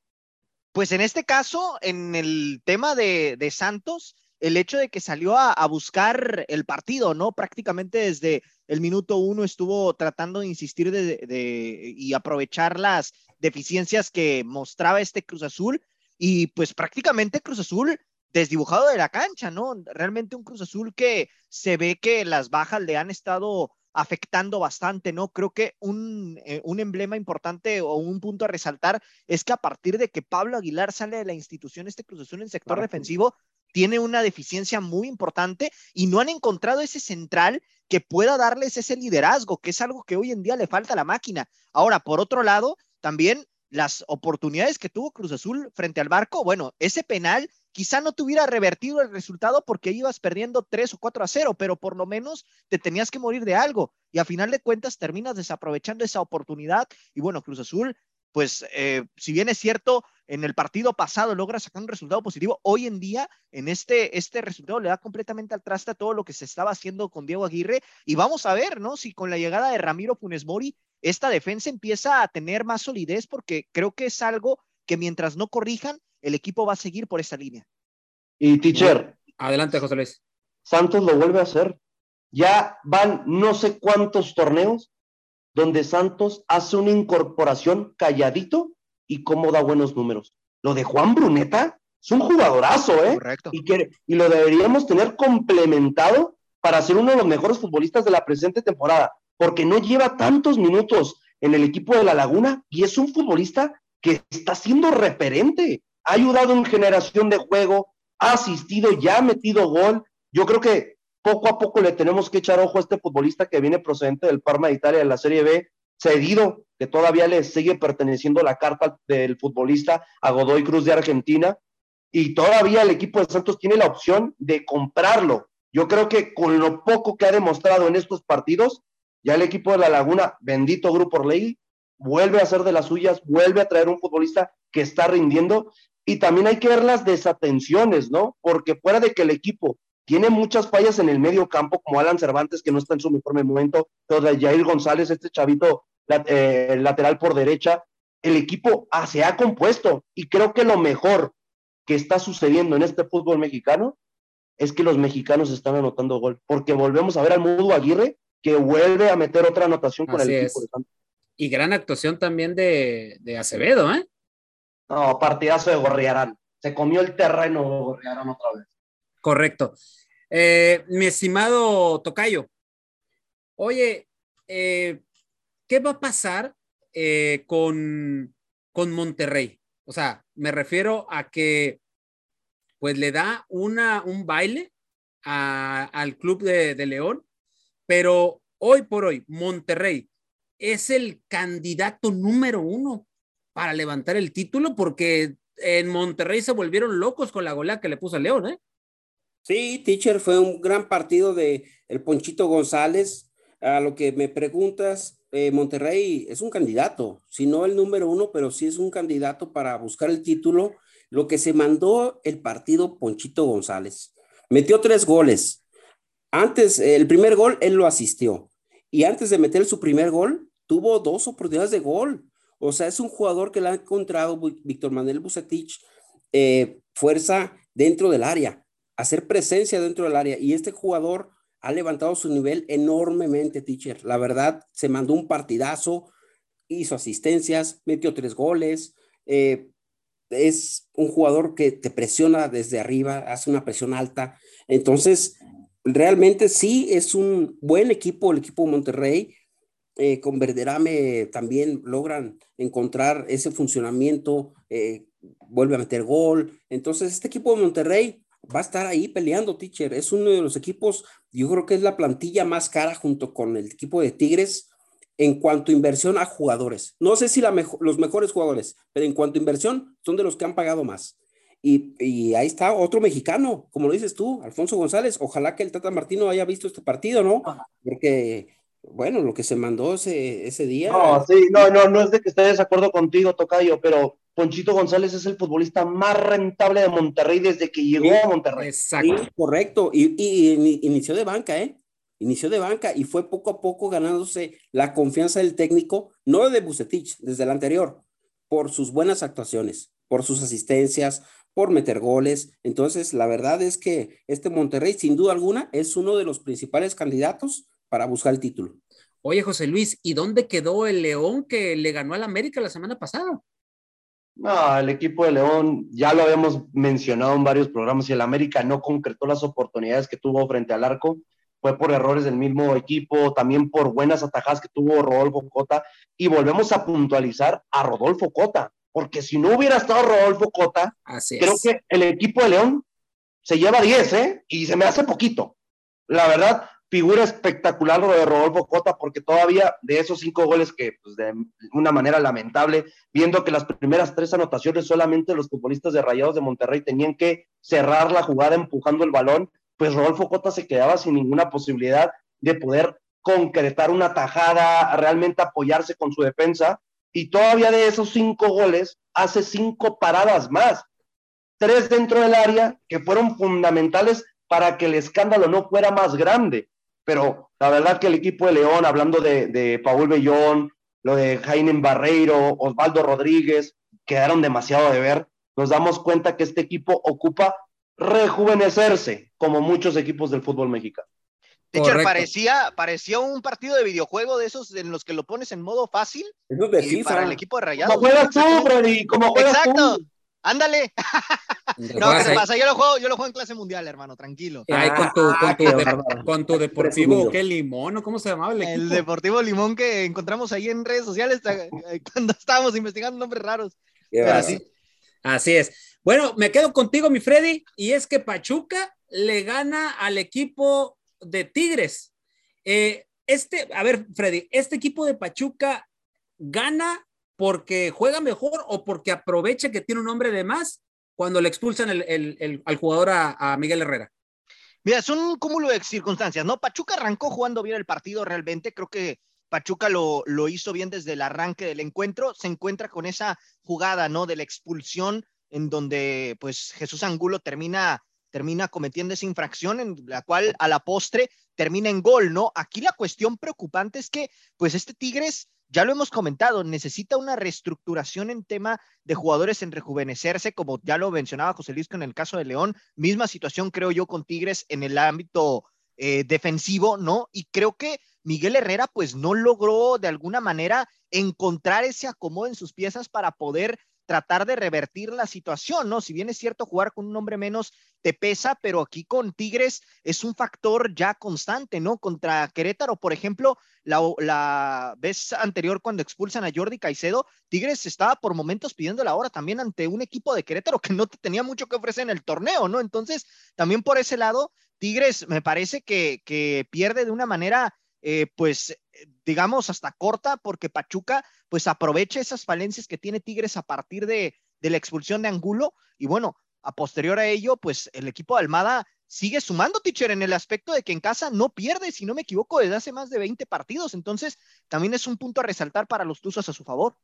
Pues en este caso, en el tema de, de Santos, el hecho de que salió a, buscar el partido, ¿no? Prácticamente desde el minuto uno estuvo tratando de insistir de, y aprovechar las deficiencias que mostraba este Cruz Azul y pues prácticamente Cruz Azul desdibujado de la cancha, ¿no? Realmente un Cruz Azul que se ve que las bajas le han estado afectando bastante, ¿no? Creo que un, eh, un, emblema importante o un punto a resaltar es que a partir de que Pablo Aguilar sale de la institución, este Cruz Azul en sector defensivo, tiene una deficiencia muy importante y no han encontrado ese central que pueda darles ese liderazgo, que es algo que hoy en día le falta a la máquina. Ahora, por otro lado, también las oportunidades que tuvo Cruz Azul frente al barco, bueno, ese penal quizá no te hubiera revertido el resultado porque ibas perdiendo 3 o 4 a 0, pero por lo menos te tenías que morir de algo y a final de cuentas terminas desaprovechando esa oportunidad y bueno, Cruz Azul pues eh, si bien es cierto, en el partido pasado logra sacar un resultado positivo, hoy en día en este, este resultado le da completamente al traste a todo lo que se estaba haciendo con Diego Aguirre y vamos a ver, ¿no? Si con la llegada de Ramiro Funes Mori esta defensa empieza a tener más solidez porque creo que es algo que mientras no corrijan, el equipo va a seguir por esa línea. Y teacher. Adelante, José Luis. Santos lo vuelve a hacer. Ya van no sé cuántos torneos donde Santos hace una incorporación calladito y cómo da buenos números. Lo de Juan Bruneta es un jugadorazo, ¿eh? Correcto. Y, que, y lo deberíamos tener complementado para ser uno de los mejores futbolistas de la presente temporada, porque no lleva tantos minutos en el equipo de La Laguna y es un futbolista que está siendo referente. Ha ayudado en generación de juego, ha asistido, ya ha metido gol. Yo creo que poco a poco le tenemos que echar ojo a este futbolista que viene procedente del Parma de Italia de la Serie B, cedido, que todavía le sigue perteneciendo la carta del futbolista a Godoy Cruz de Argentina, y todavía el equipo de Santos tiene la opción de comprarlo. Yo creo que con lo poco que ha demostrado en estos partidos, ya el equipo de La Laguna, bendito Grupo Orlegui, vuelve a hacer de las suyas, vuelve a traer un futbolista que está rindiendo, y también hay que ver las desatenciones, ¿no? Porque fuera de que el equipo tiene muchas fallas en el medio campo, como Alan Cervantes, que no está en su mejor momento, pero Jair González, este chavito eh, lateral por derecha, el equipo ah, se ha compuesto y creo que lo mejor que está sucediendo en este fútbol mexicano es que los mexicanos están anotando gol, porque volvemos a ver al Mudo Aguirre que vuelve a meter otra anotación con el equipo de Santos. Y gran actuación también de, de Acevedo, ¿eh? No, partidazo de Gorriarán. Se comió el terreno Gorriarán otra vez. Correcto. Eh, mi estimado Tocayo, oye, eh, ¿qué va a pasar eh, con, con Monterrey? O sea, me refiero a que pues le da una, un baile al club de, de León, pero hoy por hoy Monterrey es el candidato número uno para levantar el título porque en Monterrey se volvieron locos con la goleada que le puso a León, ¿eh? Sí, teacher, fue un gran partido de el Ponchito González. A lo que me preguntas, eh, Monterrey es un candidato, si no el número uno, pero sí es un candidato para buscar el título. Lo que se mandó el partido Ponchito González. Metió tres goles. Antes, el primer gol, él lo asistió. Y antes de meter su primer gol, tuvo dos oportunidades de gol. O sea, es un jugador que le ha encontrado Víctor Manuel Bucetich eh, fuerza dentro del área hacer presencia dentro del área y este jugador ha levantado su nivel enormemente, teacher. La verdad, se mandó un partidazo, hizo asistencias, metió tres goles. Eh, es un jugador que te presiona desde arriba, hace una presión alta. Entonces, realmente sí es un buen equipo, el equipo Monterrey. Eh, con Verderame también logran encontrar ese funcionamiento, eh, vuelve a meter gol. Entonces, este equipo de Monterrey va a estar ahí peleando, teacher. Es uno de los equipos, yo creo que es la plantilla más cara junto con el equipo de Tigres en cuanto a inversión a jugadores. No sé si la los mejores jugadores, pero en cuanto a inversión son de los que han pagado más. Y, ahí está otro mexicano, como lo dices tú, Alfonso González. Ojalá que el Tata Martino haya visto este partido, ¿no? Porque, bueno, lo que se mandó ese, ese día. No, sí, no, no, no es de que esté de desacuerdo contigo, Tocayo, pero Ponchito González es el futbolista más rentable de Monterrey desde que llegó a Monterrey. Exacto. correcto. Y, y, inició de banca, ¿eh? inició de banca y fue poco a poco ganándose la confianza del técnico, no de Bucetich, desde el anterior, por sus buenas actuaciones, por sus asistencias, por meter goles. Entonces, la verdad es que este Monterrey, sin duda alguna, es uno de los principales candidatos para buscar el título. Oye, José Luis, ¿y dónde quedó el León que le ganó al América la semana pasada? No, el equipo de León ya lo habíamos mencionado en varios programas y el América no concretó las oportunidades que tuvo frente al arco fue por errores del mismo equipo, también por buenas atajadas que tuvo Rodolfo Cota, y volvemos a puntualizar a Rodolfo Cota, porque si no hubiera estado Rodolfo Cota, creo que el equipo de León se lleva 10, ¿eh? Y se me hace poquito. La verdad, figura espectacular lo de Rodolfo Cota, porque todavía de esos cinco goles que, pues, de una manera lamentable, viendo que las primeras tres anotaciones solamente los futbolistas de Rayados de Monterrey tenían que cerrar la jugada empujando el balón, pues Rodolfo Cota se quedaba sin ninguna posibilidad de poder concretar una tajada, realmente apoyarse con su defensa. Y todavía de esos cinco goles, hace cinco paradas más. Tres dentro del área que fueron fundamentales para que el escándalo no fuera más grande. Pero la verdad que el equipo de León, hablando de, de Paul Bellón, lo de Jaime Barreiro, Osvaldo Rodríguez, quedaron demasiado de ver. Nos damos cuenta que este equipo ocupa rejuvenecerse, como muchos equipos del fútbol mexicano. Teacher, parecía, parecía un partido de videojuego de esos en los que lo pones en modo fácil. y para el equipo de Rayados. Como juegas tú, Freddy, como juegas Exacto. Ándale. no, ¿qué pasa? Yo lo, juego, yo lo juego en clase mundial, hermano, tranquilo. Ahí con tu, con tu, ah, con tu deportivo, ¿qué limón? ¿Cómo se llamaba el equipo? El deportivo limón que encontramos ahí en redes sociales eh, cuando estábamos investigando nombres raros. Así, así es. Bueno, me quedo contigo, mi Freddy, y es que Pachuca le gana al equipo de Tigres. Eh, este, a ver, Freddy, ¿este equipo de Pachuca gana porque juega mejor o porque aprovecha que tiene un hombre de más cuando le expulsan al jugador a, Miguel Herrera? Mira, son un cúmulo de circunstancias, ¿no? Pachuca arrancó jugando bien el partido realmente, creo que Pachuca lo, lo hizo bien desde el arranque del encuentro, se encuentra con esa jugada, ¿no? De la expulsión en donde pues Jesús Angulo termina, termina cometiendo esa infracción en la cual a la postre termina en gol, ¿no? Aquí la cuestión preocupante es que pues este Tigres, ya lo hemos comentado, necesita una reestructuración en tema de jugadores en rejuvenecerse, como ya lo mencionaba José Luis en el caso de León, misma situación creo yo con Tigres en el ámbito eh, defensivo, ¿no? Y creo que Miguel Herrera pues no logró de alguna manera encontrar ese acomodo en sus piezas para poder tratar de revertir la situación, ¿no? Si bien es cierto, jugar con un hombre menos te pesa, pero aquí con Tigres es un factor ya constante, ¿no? Contra Querétaro, por ejemplo, la, vez anterior cuando expulsan a Jordi Caicedo, Tigres estaba por momentos pidiendo la hora también ante un equipo de Querétaro que no tenía mucho que ofrecer en el torneo, ¿no? Entonces, también por ese lado, Tigres me parece que, que pierde de una manera eh, pues digamos hasta corta porque Pachuca pues aprovecha esas falencias que tiene Tigres a partir de, la expulsión de Angulo y bueno, a posterior a ello pues el equipo de Almada sigue sumando, teacher, en el aspecto de que en casa no pierde, si no me equivoco, desde hace más de 20 partidos. Entonces, también es un punto a resaltar para los Tuzos a su favor.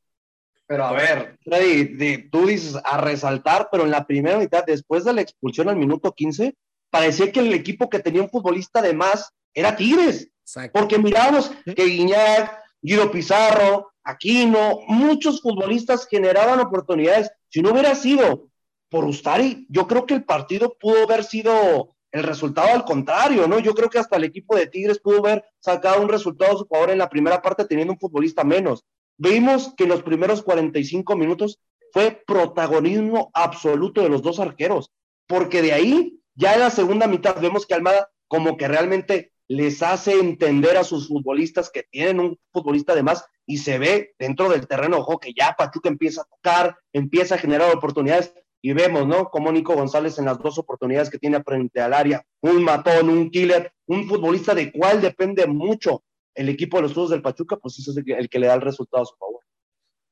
Pero a ver, Freddy, tú dices a resaltar, pero en la primera mitad, después de la expulsión al minuto 15, parecía que el equipo que tenía un futbolista de más era Tigres. Porque miramos que Guiñac, Guido Pizarro, Aquino, muchos futbolistas generaban oportunidades. Si no hubiera sido por Ustari, yo creo que el partido pudo haber sido el resultado al contrario, ¿no? Yo creo que hasta el equipo de Tigres pudo haber sacado un resultado a su favor en la primera parte teniendo un futbolista menos. Vimos que en los primeros 45 minutos fue protagonismo absoluto de los dos arqueros, porque de ahí ya en la segunda mitad vemos que Almada como que realmente les hace entender a sus futbolistas que tienen un futbolista de más y se ve dentro del terreno ojo que ya Pachuca empieza a tocar, empieza a generar oportunidades y vemos, ¿no? Como Nico González en las dos oportunidades que tiene frente al área, un matón, un killer, un futbolista de cual depende mucho el equipo de los Todos del Pachuca, pues eso es el que, le da el resultado a su favor.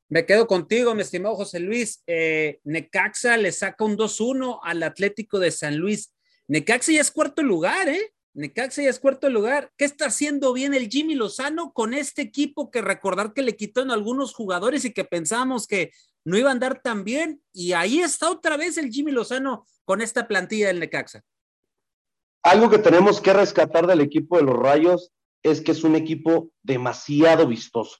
Me quedo contigo, mi estimado José Luis. Eh, Necaxa le saca un 2-1 al Atlético de San Luis. Necaxa ya es cuarto lugar, ¿eh? Necaxa ya es cuarto lugar. ¿Qué está haciendo bien el Jimmy Lozano con este equipo que recordar que le quitaron algunos jugadores y que pensábamos que no iba a andar tan bien? Y ahí está otra vez el Jimmy Lozano con esta plantilla del Necaxa. Algo que tenemos que rescatar del equipo de los Rayos es que es un equipo demasiado vistoso.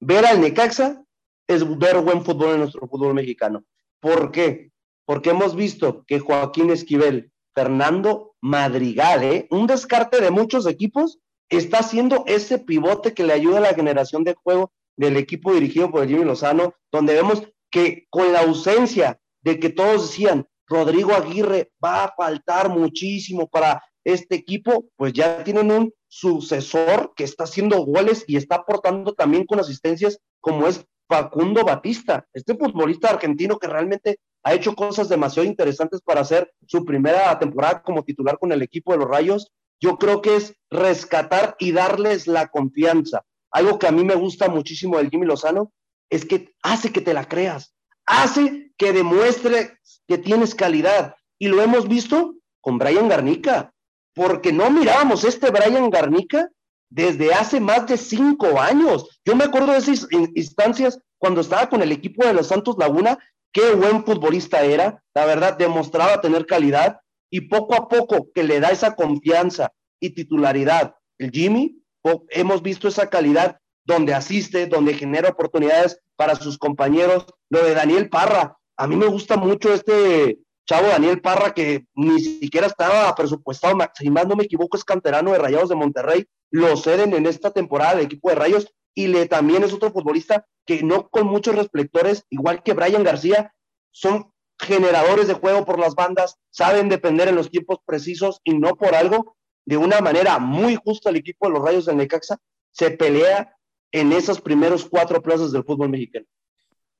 Ver al Necaxa es ver buen fútbol en nuestro fútbol mexicano. ¿Por qué? Porque hemos visto que Joaquín Esquivel, Fernando Madrigal, ¿eh? un descarte de muchos equipos, está haciendo ese pivote que le ayuda a la generación de juego del equipo dirigido por Jimmy Lozano, donde vemos que con la ausencia de que todos decían, Rodrigo Aguirre va a faltar muchísimo para este equipo, pues ya tienen un sucesor que está haciendo goles y está aportando también con asistencias como es Facundo Batista, este futbolista argentino que realmente ha hecho cosas demasiado interesantes para hacer su primera temporada como titular con el equipo de los Rayos. Yo creo que es rescatar y darles la confianza. Algo que a mí me gusta muchísimo del Jimmy Lozano es que hace que te la creas, hace que demuestre que tienes calidad. Y lo hemos visto con Brian Garnica, porque no mirábamos este Brian Garnica desde hace más de cinco años. Yo me acuerdo de esas instancias cuando estaba con el equipo de los Santos Laguna, qué buen futbolista era, la verdad, demostraba tener calidad y poco a poco que le da esa confianza y titularidad. El Jimmy, hemos visto esa calidad donde asiste, donde genera oportunidades para sus compañeros. Lo de Daniel Parra, a mí me gusta mucho este chavo Daniel Parra que ni siquiera estaba presupuestado, si más no me equivoco, es canterano de Rayados de Monterrey, lo ceden en esta temporada del equipo de Rayos y le también es otro futbolista que no con muchos reflectores, igual que Brian García, son generadores de juego por las bandas, saben depender en los tiempos precisos y no por algo, de una manera muy justa el equipo de los Rayos del Necaxa se pelea en esos primeros cuatro plazas del fútbol mexicano.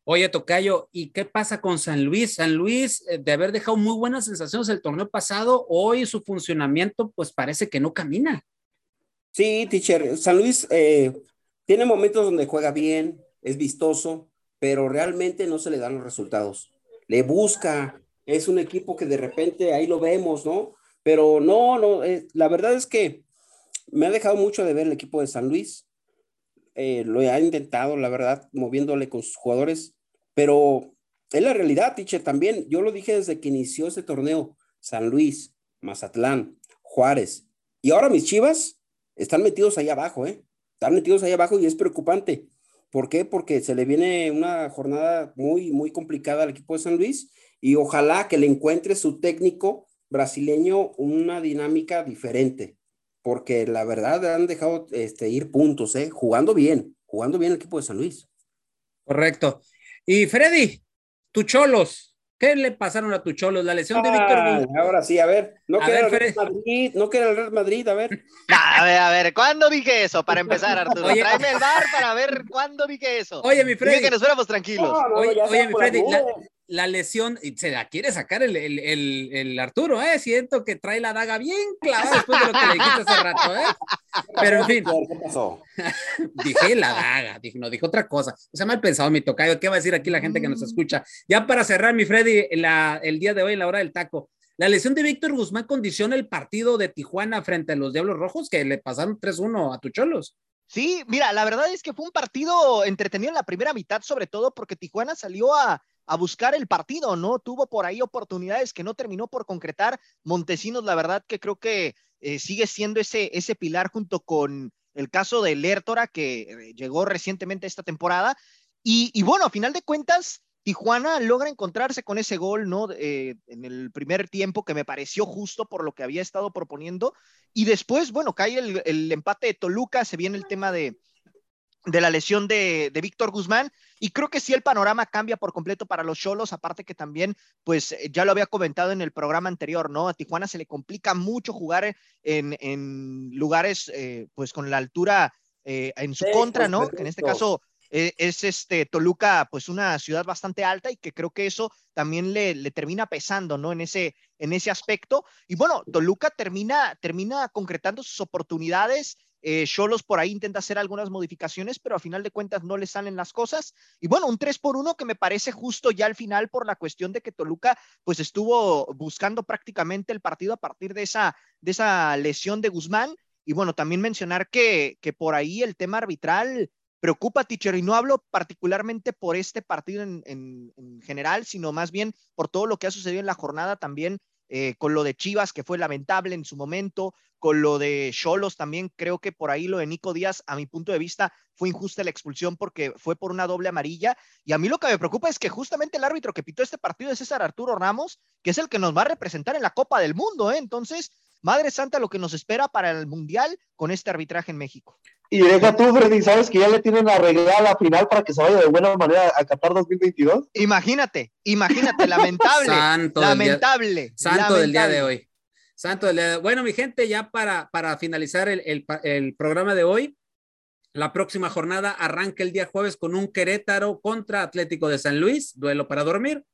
Oye, Tocayo, ¿y qué pasa con San Luis? San Luis, eh, de haber dejado muy buenas sensaciones el torneo pasado, hoy su funcionamiento pues parece que no camina. Sí, teacher, San Luis eh, tiene momentos donde juega bien, es vistoso, pero realmente no se le dan los resultados. Le busca, es un equipo que de repente ahí lo vemos, ¿no? Pero no, no, eh, la verdad es que me ha dejado mucho de ver el equipo de San Luis. Eh, lo ha intentado, la verdad, moviéndole con sus jugadores, pero es la realidad, teacher, también. Yo lo dije desde que inició este torneo. San Luis, Mazatlán, Juárez. Y ahora mis chivas están metidos ahí abajo, ¿eh? Están metidos ahí abajo y es preocupante. ¿Por qué? Porque se le viene una jornada muy, muy complicada al equipo de San Luis y ojalá que le encuentre su técnico brasileño una dinámica diferente, porque la verdad han dejado este, ir puntos, ¿eh? jugando bien, jugando bien el equipo de San Luis. Correcto. Y Freddy, tu Cholos, ¿Qué le pasaron a tu Cholos? La lesión de Víctor ah, Ahora sí, a ver. No quiere el Real Madrid, no quiere el Real Madrid, a ver. a ver, a ver, ¿cuándo dije eso? Para empezar, Arturo. Oye, Tráeme el bar para ver cuándo dije eso. Oye, mi Freddy. Dije que nos fuéramos tranquilos. oye, oye mi Freddy, la lesión, y se la quiere sacar el, el, el, Arturo, ¿eh? Siento que trae la daga bien clavada después de lo que le dijiste hace rato, ¿eh? Pero en fin. ¿Qué pasó? dije la daga, dije, no, dijo otra cosa. O sea, mal pensado mi tocayo, ¿qué va a decir aquí la gente que nos mm. escucha? Ya para cerrar, mi Freddy, la, el día de hoy, en la hora del taco, la lesión de Víctor Guzmán condiciona el partido de Tijuana frente a los Diablos Rojos, que le pasaron 3-1 a Tucholos. Sí, mira, la verdad es que fue un partido entretenido en la primera mitad, sobre todo porque Tijuana salió a, a buscar el partido, ¿no? Tuvo por ahí oportunidades que no terminó por concretar. Montesinos, la verdad que creo que eh, sigue siendo ese, ese pilar junto con el caso de Lertora, que eh, llegó recientemente esta temporada. Y, bueno, a final de cuentas, Tijuana logra encontrarse con ese gol, ¿no? Eh, en el primer tiempo que me pareció justo por lo que había estado proponiendo. Y después, bueno, cae el, el empate de Toluca, se viene el tema de, de la lesión de, de Víctor Guzmán. Y creo que sí el panorama cambia por completo para los Cholos, aparte que también, pues ya lo había comentado en el programa anterior, ¿no? A Tijuana se le complica mucho jugar en, en lugares, eh, pues con la altura eh, en su contra, ¿no? Que en este caso eh, es este Toluca, pues una ciudad bastante alta y que creo que eso también le, le, termina pesando, ¿no? En ese, en ese aspecto. Y bueno, Toluca termina, termina concretando sus oportunidades eh, Cholos por ahí intenta hacer algunas modificaciones, pero a final de cuentas no le salen las cosas. Y bueno, un 3 por 1 que me parece justo ya al final por la cuestión de que Toluca pues estuvo buscando prácticamente el partido a partir de esa, de esa lesión de Guzmán. Y bueno, también mencionar que, que por ahí el tema arbitral preocupa, teacher, y no hablo particularmente por este partido en, en, en, general, sino más bien por todo lo que ha sucedido en la jornada también eh, con lo de Chivas, que fue lamentable en su momento, con lo de Cholos también, creo que por ahí lo de Nico Díaz, a mi punto de vista, fue injusta la expulsión porque fue por una doble amarilla. Y a mí lo que me preocupa es que justamente el árbitro que pitó este partido es César Arturo Ramos, que es el que nos va a representar en la Copa del Mundo, ¿eh? Entonces, Madre Santa, lo que nos espera para el Mundial con este arbitraje en México. Y deja tú, Freddy, ¿sabes que ya le tienen arreglada la final para que se vaya de buena manera a Qatar 2022? Imagínate, imagínate, lamentable. Santo lamentable. Del día, santo lamentable. del día de hoy. Santo del día de hoy. Bueno, mi gente, ya para, para finalizar el, el, el programa de hoy, la próxima jornada arranca el día jueves con un Querétaro contra Atlético de San Luis, duelo para dormir.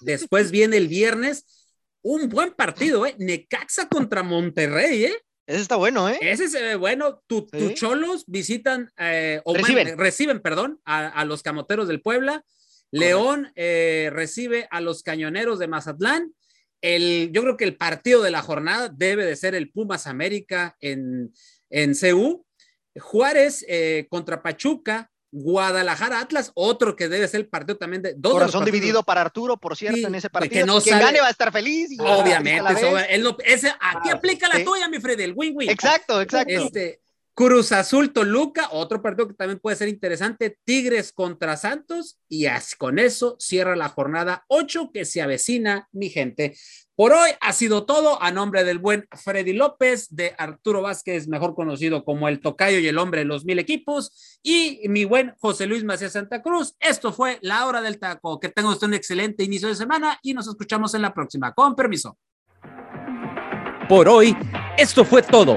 Después viene el viernes un buen partido, ¿eh? Necaxa contra Monterrey, ¿eh? Ese está bueno, ¿eh? Ese es eh, bueno. Tus tu cholos visitan, eh, o reciben. Reciben, perdón, a, a, los camoteros del Puebla. León eh, recibe a los cañoneros de Mazatlán. El, yo creo que el partido de la jornada debe de ser el Pumas América en, en CU. Juárez eh, contra Pachuca, Guadalajara Atlas, otro que debe ser el partido también de dos Corazón de dividido para Arturo, por cierto, sí, en ese partido. Que no Quien gane va a estar feliz. Y Obviamente, eso, él no, ese, aquí ah, aplica la sí. tuya, mi Freddy, el win-win. Exacto, exacto. Este, Cruz Azul Toluca, otro partido que también puede ser interesante, Tigres contra Santos, y con eso cierra la jornada 8 que se avecina, mi gente. Por hoy ha sido todo a nombre del buen Freddy López, de Arturo Vázquez, mejor conocido como el Tocayo y el hombre de los mil equipos, y mi buen José Luis Macías Santa Cruz. Esto fue La Hora del Taco. Que tenga usted un excelente inicio de semana y nos escuchamos en la próxima. Con permiso. Por hoy, esto fue todo.